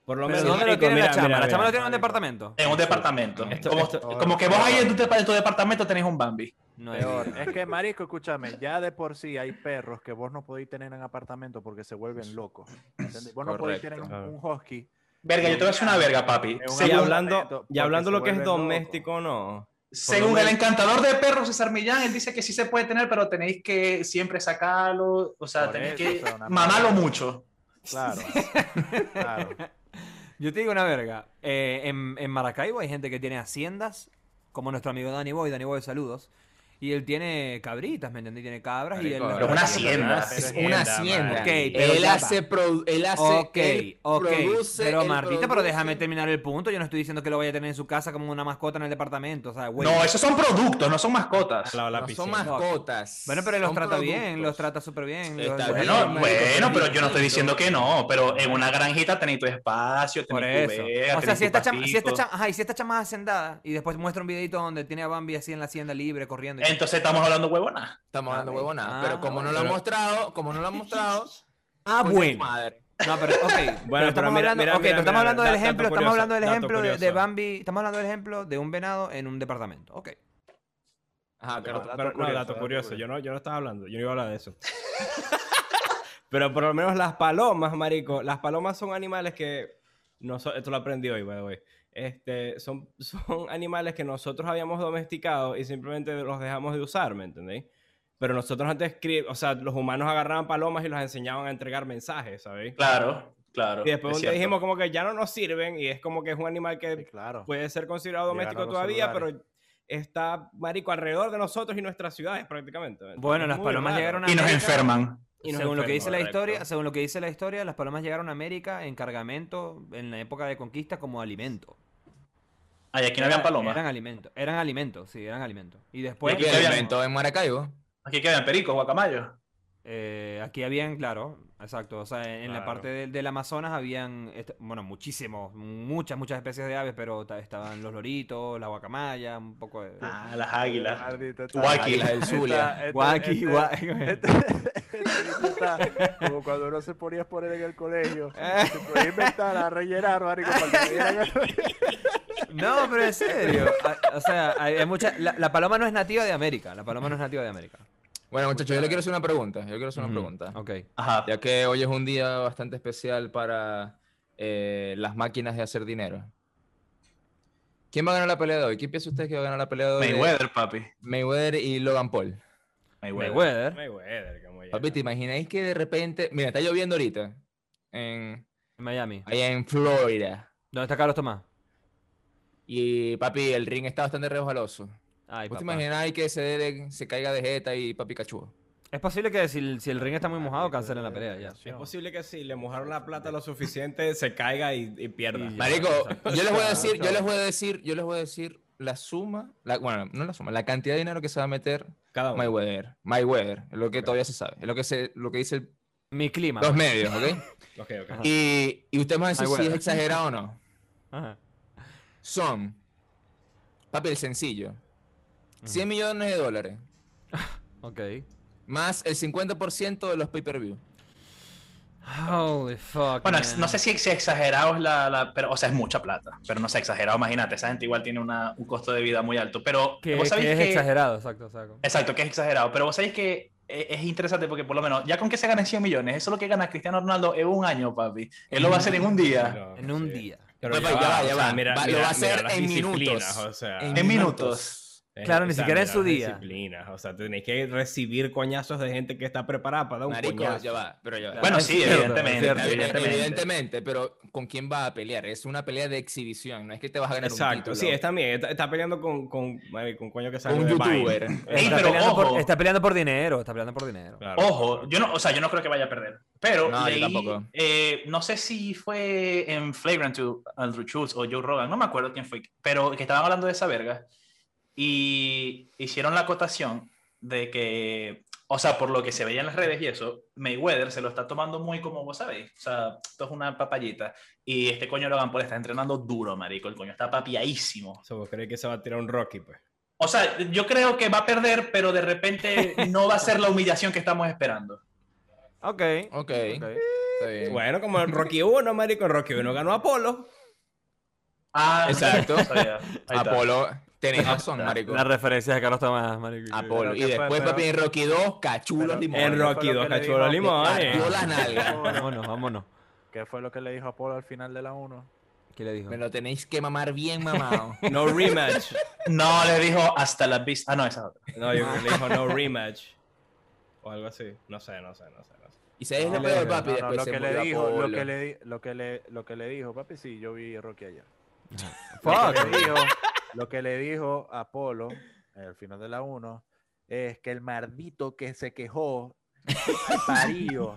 Por lo ¿Pero menos. dónde lo tiene la chama? mira, ¿La chama lo tiene en un departamento? En un departamento. Esto- como, esto- como que vos ahí en tu, en tu departamento tenés un Bambi. No. Es que, marico, escúchame, ya de por sí hay perros que vos no podéis tener en apartamento porque se vuelven locos. ¿entendés? Vos no podéis tener un, Correcto. un husky. Verga, yo te voy a decir una verga, papi. Un Y hablando, y hablando lo que es doméstico, no. Según el encantador de perros, César Millán, él dice que sí se puede tener, pero tenéis que siempre sacarlo. O sea, Por tenéis eso, que mamarlo mucho. Claro. claro. Yo te digo una verga. eh, en, en Maracaibo hay gente que tiene haciendas, como nuestro amigo Danny Boy, Danny Boy, saludos. Y él tiene cabritas, ¿me entendí? Tiene cabras y él... Pero una hacienda. Es una hacienda, pero él hace, pro- él hace, Ok, él ok. produce, pero Martita, pero déjame terminar el punto. Yo no estoy diciendo que lo vaya a tener en su casa como una mascota en el departamento. O sea, güey. No, esos son productos, no son mascotas. La No son mascotas. Bueno, pero él los son trata bien, los trata súper bien. los- Está los- bien, Bueno, bueno, pero yo no estoy diciendo que no, pero en una granjita tenéis tu espacio, Por tenéis tu eso. vega, o sea, si esta, chama, si esta chama, ajá, y si esta chama es hacendada y después muestra un videito donde tiene a Bambi así en la hacienda libre corriendo. y- Entonces estamos hablando huevona. Estamos hablando huevonada. ah, pero como no lo bueno. han mostrado, como no lo han mostrado. ah, bueno. madre. No, pero, ok. pero pero estamos mira, hablando, mira, ok, mira, pero estamos mira, hablando del dato ejemplo, estamos curioso, hablando del dato ejemplo de, de. Bambi, estamos hablando del ejemplo de un venado en un departamento. Ok. Ajá, Pero- claro. Pero, no, curioso, dato dato curioso. curioso. Yo no, yo no estaba hablando. Yo no iba a hablar de eso. Pero por lo menos las palomas, marico. Las palomas son animales que... No, so- esto lo aprendí hoy, by the way. Este, son, son animales que nosotros habíamos domesticado y simplemente los dejamos de usar, ¿me entendéis? Pero nosotros antes, o sea, los humanos agarraban palomas y los enseñaban a entregar mensajes, ¿sabéis? Claro, claro. Y después dijimos como que ya no nos sirven y es como que es un animal Sí, que claro. puede ser considerado doméstico todavía, pero está, marico, alrededor de nosotros y nuestras ciudades prácticamente. Bueno, Es las palomas raro. llegaron a Y nos América- enferman. Y nos según lo que enferman, dice la correcto. historia, según lo que dice la historia, las palomas llegaron a América en cargamento en la época de conquista como alimento. Ay, aquí no habían palomas. Eran alimentos, eran alimentos, sí, eran alimentos. Y después aquí ¿Qué habían- alimento en Maracaibo? Aquí que habían pericos, guacamayos. eh, aquí habían, claro, exacto, o sea, en, en la parte del, del Amazonas habían, est- bueno, muchísimos, muchas, muchas especies de aves, pero ta- estaban los loritos, la guacamaya, un poco de... Ah, las águilas. Está- Guaki. Águilas del Zulia. Guaki, este- guaki. este- este está como cuando uno se ponía a poner en el colegio. Se podía inventar a rellenar, marico, para que No, pero en serio. O sea, hay, hay mucha, la, la paloma no es nativa de América. La paloma no es nativa de América. Bueno, muchachos, yo le quiero hacer una pregunta. Yo quiero hacer una pregunta. Ok. Ajá. Ya que hoy es un día bastante especial para eh, las máquinas de hacer dinero. ¿Quién va a ganar la pelea de hoy? ¿Quién piensa usted que va a ganar la pelea de hoy? Mayweather, papi. Mayweather y Logan Paul. Mayweather. Mayweather. Mayweather, como ya. Papi, ¿te imagináis que de repente... Mira, está lloviendo ahorita. En, En Miami. allá en Florida. ¿Dónde está Carlos Tomás? Y papi, el ring está bastante resbaloso. Ay, ¿Vos te papá. imagináis que se, se caiga de jeta y papi cachudo? Es posible que si, el- si el ring está muy mojado, cancelen la pelea ya. Es posible que si le mojaron la plata lo suficiente, se caiga y, y pierda. Y. Marico, yo les voy a decir, yo les voy a decir, yo les voy a decir la suma, la, bueno, no la suma, la cantidad de dinero que se va a meter Cada uno. Mayweather. Mayweather, es lo que todavía se sabe, es lo que se, lo que dice el- Mi clima. los medios, ¿ok? Y, y ustedes me van a decir si es exagerado o no. Ajá. Son, papi, el sencillo, 100 millones de dólares, Ok. más el 50% de los pay-per-view. Holy fuck. Bueno, man. no sé si ex- exagerado es la, la- pero, o sea, es mucha plata, pero no sé, exagerado, imagínate, esa gente igual tiene una- un costo de vida muy alto, pero Que, vos que sabéis es que, exagerado, exacto. exacto. exacto, que es exagerado, pero vos sabéis que e- es interesante porque por lo menos, ya con que se ganen 100 millones, eso es lo que gana Cristiano Ronaldo en un año, papi, él lo va a hacer en un día, En un sí. día. Pero Papá, ya ya va, va, o ya va. Mira, lo va a hacer en minutos. O sea, En en minutos. Eh, Claro, ni siquiera en su día. disciplinas, O sea, tenéis que recibir coñazos de gente que está preparada para dar un Marico, coñazo. ya va, pero ya va. Bueno, sí, cierto, evidentemente, evidentemente. Evidentemente, pero ¿con quién va a pelear? Es una pelea de exhibición, no es que te vas a ganar un Exacto, título. sí, está bien. Está, está peleando con, con, marico, con coño que sale Un de Vine. youtuber. Ey, está, pero peleando ojo. por, está peleando por dinero, está peleando por dinero. Claro. Ojo, yo no, o sea, yo no creo que vaya a perder. Pero No, leí, tampoco. eh, no sé si fue en Flagrant to Andrew Schultz o Joe Rogan, no me acuerdo quién fue, pero que estaban hablando de esa verga y hicieron la acotación de que, o sea, por lo que se veía en las redes y eso, Mayweather se lo está tomando muy como vos sabéis, o sea, esto es una papayita y este coño Logan Paul está entrenando duro, marico, el coño está papiadísimo. O sea, ¿vos creéis que se va a tirar un Rocky, pues? O sea, yo creo que va a perder, pero de repente no va a ser la humillación que estamos esperando. Ok. Ok. ok. Está bien. Bueno, como en Rocky 1, marico. En Rocky 1 ganó Apolo. Ah, Exacto. Apolo, tenés razón, La, marico. la referencia de Carlos Tomás, marico. Apolo. Y después, papi, en Rocky 2, cachulos limones. En ¿qué fue Rocky lo 2, que le cachuelo dijo? limones. Partió las nalgas. Vámonos, vámonos. ¿Qué fue lo que le dijo Apolo al final de la 1? ¿Qué le dijo? Me lo tenéis que mamar bien mamado. No rematch. No, le dijo hasta la vista. Ah, no, esa es otra. No, yo le dijo no rematch. O algo así. No sé, no sé, no sé. No sé. Y se es No, lo peor, no, papi. no, después lo se que le dijo, lo que le, lo que le, lo que le dijo, papi, sí, yo vi Rocky ayer. Fuck. Lo que le dijo, lo que le dijo a Apolo al final de la 1 es que el maldito que se quejó parío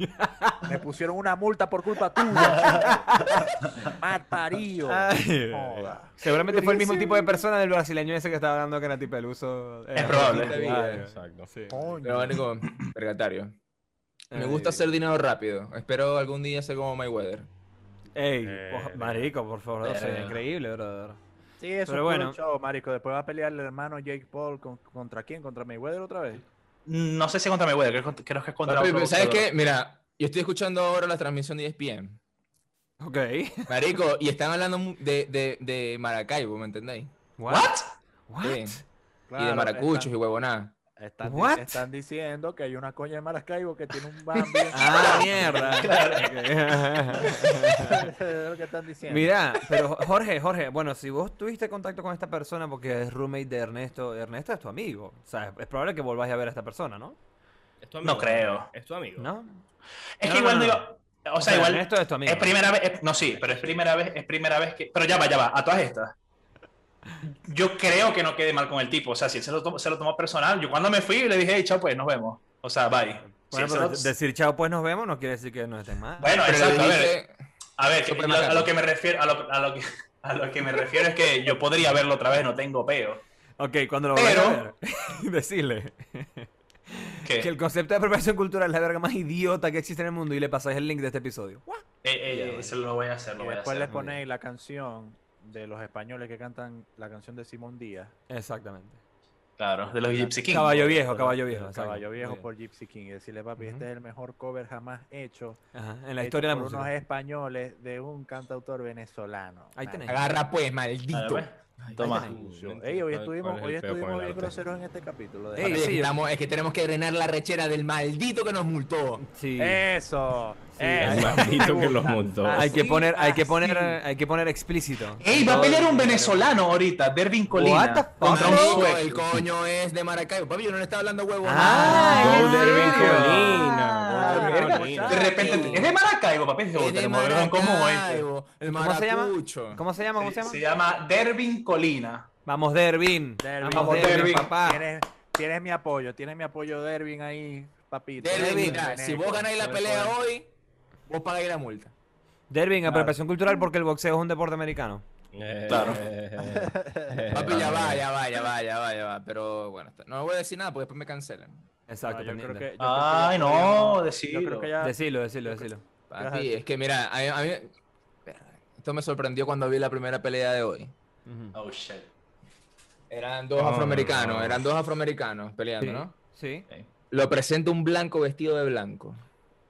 me pusieron una multa por culpa tuya. Mal parío. Ay. Seguramente fue el mismo tipo de persona del brasileño ese que estaba hablando que era tipo el uso. Es probable. Ah, Exacto. sí. Pero, marico, vergatario. Me gusta hacer dinero rápido. Espero algún día ser como Mayweather. Ey, Eh, marico, por favor. o sea, verga. increíble, brother. Sí, eso Pero es bueno. show, marico. Después va a pelear el hermano Jake Paul con- contra quién? Contra Mayweather otra vez. No sé si contra Mayweather, creo, creo que es contra Papi, otro ¿Sabes qué? Mira, yo estoy escuchando ahora la transmisión de ESPN. Ok. Marico, y están hablando de, de, de Maracaibo, ¿me entendéis? What? ¿What? Y de maracuchos y huevonada. Están, di- están diciendo que hay una coña de Maracaibo que tiene un ban bien. Ah, mierda. Lo que están diciendo. Mira, pero Jorge, Jorge, bueno, si vos tuviste contacto con esta persona porque es roommate de Ernesto, Ernesto es tu amigo. O sea, es probable que volváis a ver a esta persona, ¿no? Es tu No creo. Es tu amigo. ¿No? Es No, que no, igual no, digo. O sea, igual. Ernesto es tu amigo. Es primera vez. es- no, sí, pero es primera vez. Es primera vez que. Pero ya va, ya va. A todas estas. Yo creo que no quedé mal con el tipo. O sea, si él se lo tomó, se lo tomó personal. Yo cuando me fui le dije, hey, chao, pues nos vemos. O sea, bye. Si Bueno, pero lo- decir chao, pues nos vemos, no quiere decir que no estén mal. Bueno, Pero exacto. A ver, a ver a, lo que me refiero. A lo, a lo que, a lo que me refiero es que yo podría verlo otra vez, no tengo peo. Ok, cuando lo Pero- a ver, decirle ¿Qué? que el concepto de apropiación cultural es la verga más idiota que existe en el mundo y le pasáis el link de este episodio. Eh, eh, se lo voy a hacer, y lo voy a después hacer. le ponéis la canción de los españoles que cantan la canción de Simón Díaz. Exactamente. Claro, de los Gypsy Kings. Caballo viejo, caballo viejo. Exacto. Caballo Viejo por Gypsy King. Y decirle, papi, Ujú. este es el mejor cover jamás hecho. Ajá, en la hecho historia de la por unos música. españoles de un cantautor venezolano. Ahí tenés. Agarra pues, A ver, maldito. Toma. Ey, hoy ¿Cuál- estuvimos, hoy estuvimos bien groseros en este capítulo. Ey, sí, estamos- es que tenemos que drenar la rechera del maldito que nos multó. Sí. Eso. Sí, eso. el maldito que los montó. Hay que poner, hay que poner, hay que poner explícito. Ey, va a pelear un venezolano ahorita, Dervin Colina. Contra un sueco. el coño es de Maracaibo. Papi, yo no le estaba hablando huevo. Ah, Go ¿en Dervin? Colina. Verga. De repente, es de Maracaibo, papi. es de. Maracaibo. El ¿Cómo se llama? ¿Cómo se llama? ¿Cómo se llama? se llama Dervin Colina. Vamos, Dervin. Vamos, Dervin, papá. Tienes, tienes mi apoyo, tienes mi apoyo, Dervin, ahí, papito. Dervin, si vos ganáis la pelea hoy, vos pagáis la multa. Dervin, apropiación cultural porque el boxeo es un deporte americano. Eh, Claro. eh, Papi, ya va, ya va, ya va, ya va, ya va. Pero bueno, no voy a decir nada porque después me cancelan. Exacto, No, yo creo que, yo creo que Ay, no, podríamos- decilo. Yo creo que ya. Decilo, decilo, decilo. Papi, es que mira, a mí, a mí- esto me sorprendió cuando vi la primera pelea de hoy. Oh, shit. Eran dos No, afroamericanos, no. eran dos afroamericanos Sí. peleando, ¿no? Sí. Lo presenta un blanco vestido de blanco,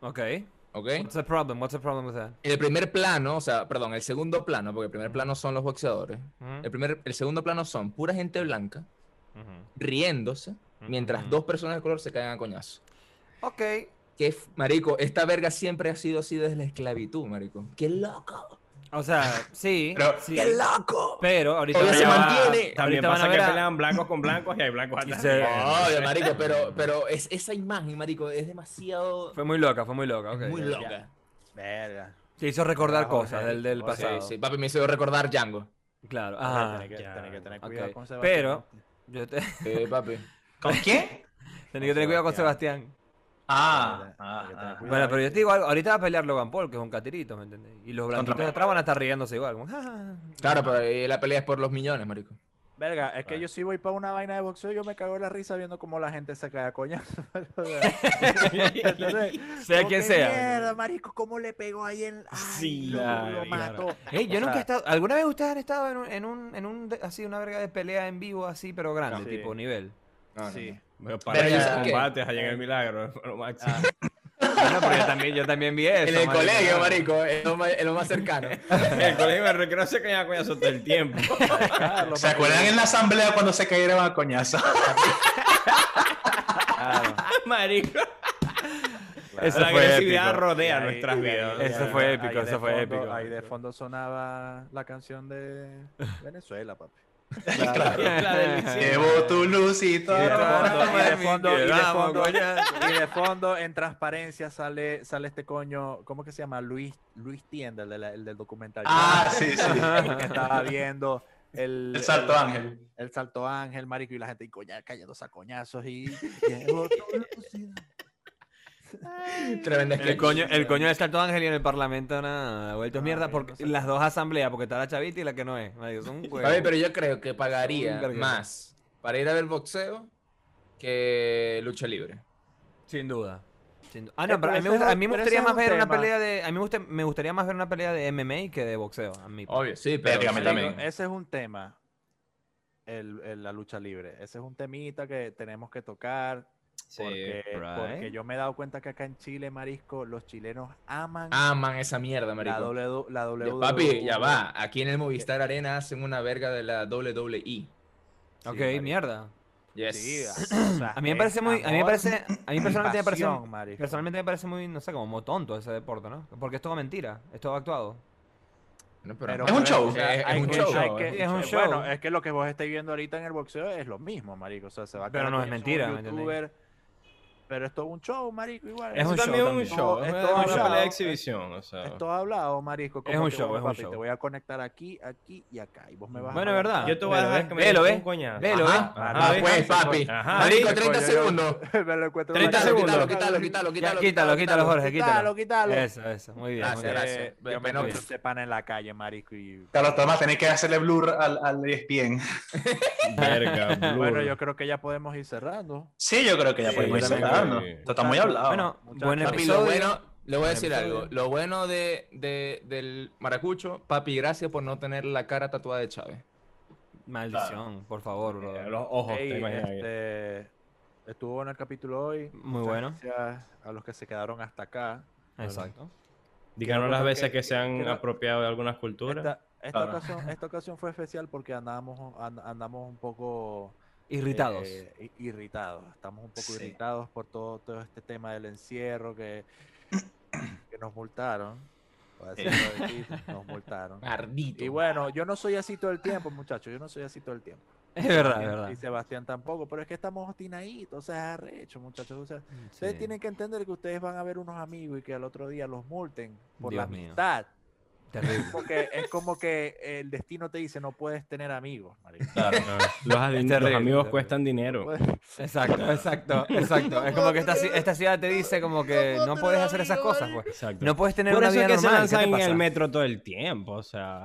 Ok. ¿ok? What's the problem? What's the problem with that? El primer plano, o sea, perdón, el segundo plano, porque el primer plano son los boxeadores. El, primer, el segundo plano son pura gente blanca riéndose mientras dos personas de color se caen a coñazo. Ok. Que, marico, esta verga siempre ha sido así desde la esclavitud, marico. ¡Qué loco! O sea, sí. Pero- sí, ¡Qué loco! Pero ahorita se va- mantiene. También Ahorita van a pasa que ver a- pelean blancos con blancos y hay blancos atrás. se- Oye, marico, pero, pero es, esa imagen, marico, es demasiado... Fue muy loca, fue muy loca. ok. muy Ya. loca. Verga. Te hizo recordar cosas del, del Sí, pasado. sí, papi me hizo recordar Django. Claro. Tenés que, que tener cuidado con Sebastián. Pero, yo te... Sí, papi. ¿Con quién? tenía que tener cuidado con Sebastián. Ah, ah, ah. cuidado. Bueno, pero yo te digo algo, ahorita va a pelear Logan Paul, que es un catirito, ¿me entiendes? Y los blanquitos de atrás van a estar riéndose igual. Claro, pero ahí la pelea es por los millones, marico. Verga, es que yo sí voy para una vaina de boxeo, yo me cago en la risa viendo cómo la gente se cae a. ¿Entendés? Sea quien sea. Mierda, marico, cómo le pegó ahí en. Ay, Sí, lo, claro, lo mató. Ey, yo O nunca he estado. ¿Alguna vez ustedes han estado en un, en un, en un de- así, una verga de pelea en vivo así, pero grande, Sí. tipo nivel? No, no, Sí. no. Pero para Pero ya- combates allá en el milagro. lo máximo. Ah. Bueno, pero yo también, yo también vi eso. En el marico. colegio, marico, es lo más, es lo más cercano. En el colegio me recreo se caía coñazo todo el tiempo. Carlos, ¿Se acuerdan en la asamblea cuando se cayeron a coñazo? Claro, Marico. Eso la fue agresividad épico. rodea ahí- nuestras vidas. ahí- Eso fue épico, eso fue fondo- épico. Ahí de fondo sonaba la canción de Venezuela, papi. Llevo tu lucito. Y de fondo, y de Mami, fondo, y de vamos, fondo, coñazo. y de fondo, en transparencia sale, sale este coño, ¿cómo que se llama? Luis, Luis Tienda, el, de la- el del documental. Ah, sí, sí. que estaba viendo el, El Salto Ángel. El Salto Ángel, marico, y la gente y coña, cayéndose a coñazos y llevo tu lucida. Tremenda El coño, el coño de Salto Ángel y en el Parlamento nada, vuelto mierda porque no sé. las dos asambleas, porque está la chavita y la que no es. marico, son pero yo creo que pagaría más para ir a ver boxeo que lucha libre. Sin duda. Sin du- Ah, no, pero a mí me, a mí gustaría más ver una pelea de. A mí me, gusta- me gustaría más ver una pelea de MMA que de boxeo. A mí. Obvio, sí, pero. También. Ese es un tema, el, el- la lucha libre. Ese es un temita que tenemos que tocar. Porque, porque right. yo me he dado cuenta que acá en Chile, Marisco, los chilenos aman Aman esa mierda, la marico. W. La Ya, WWE. papi, ya va. Aquí en el Movistar Arena hacen una verga de la WWE. Ok, marico. mierda. Yes. Sí, o sea, A mí me parece muy. A mí me parece. A mí personalmente me parece. Personalmente me parece muy, no sé, como muy tonto ese deporte, ¿no? Porque es todo mentira, es todo actuado. No, pero- Pero, Es un pero, show. Es- un que- show. hay que- Sí, es un eh, show. Bueno, es que lo que vos estáis viendo ahorita en el boxeo es lo mismo, marico. O sea, se va a Pero no es un mentira, ¿me entendés? youtuber, Pero es todo un show, marico, igual. Es Eso un show también es un show. Es Es todo una hablado, pelea de es- exhibición. O sea. Es todo hablado, marico. Es un que, show, bueno, es un papi, show. Te voy a conectar aquí, aquí y acá. Y vos me vas Bueno, a es verdad. Yo te voy a Velo, dejar ve. que me Velo, des ve. un coñazo. Velo, Ajá. ¿eh? Ajá, Va, ve. pues, papi. Ajá. Marico, Coño, 30 yo- segundos. me lo encuentro 30 en la- segundos. Quítalo, quítalo, quítalo, quítalo. quítalo, quítalo, Jorge, quítalo. Quítalo, quítalo. Eso, eso, muy bien. Gracias, gracias. Eh, yo me bueno, encuentro este pana en la calle, marico. Carlos Tomás, tenés que hacerle blur al, al ESPN. Verga, blur. Bueno, yo creo que ya podemos ir cerrando. Sí, yo creo que ya podemos ir cerrando. Esto está muy hablado. Bueno, buen Papi, episodio. lo bueno, le voy a decir algo. Lo bueno de, de- del maracucho, papi, gracias por no tener la cara tatuada de Chávez. Maldición, por favor, Eh, bro. Los ojos, Ey, te imaginas. este, estuvo en el capítulo hoy. Muy Muchas bueno. Gracias a los que se quedaron hasta acá. Exacto. Díganos las veces que se han apropiado de algunas culturas. Esta, esta Claro. ocasión, esta ocasión fue especial porque andamos, and- andamos un poco Irritados. eh, irritados. Estamos un poco Sí. irritados por todo, todo este tema del encierro que, que nos multaron. Aquí, nos multaron. Mardito. Y bueno, yo no soy así todo el tiempo, muchachos. Yo no soy así todo el tiempo. Es verdad, es verdad. Y Sebastián tampoco, pero es que estamos obstinaditos, o sea, es arrecho, muchachos. O sea, ustedes tienen que entender que ustedes van a ver unos amigos y que al otro día los multen por la mío. Terrible. Porque es como que el destino te dice no puedes tener amigos, marico. Ah, Los, adi- los terrible, amigos terrible. cuestan dinero. Puedes- Exacto, exacto, exacto. Es como que esta, esta ciudad te dice como que no puedes hacer esas cosas, pues. No puedes tener Por una eso vida es que se normal. ¿Qué lanzan en el metro todo el tiempo. O sea,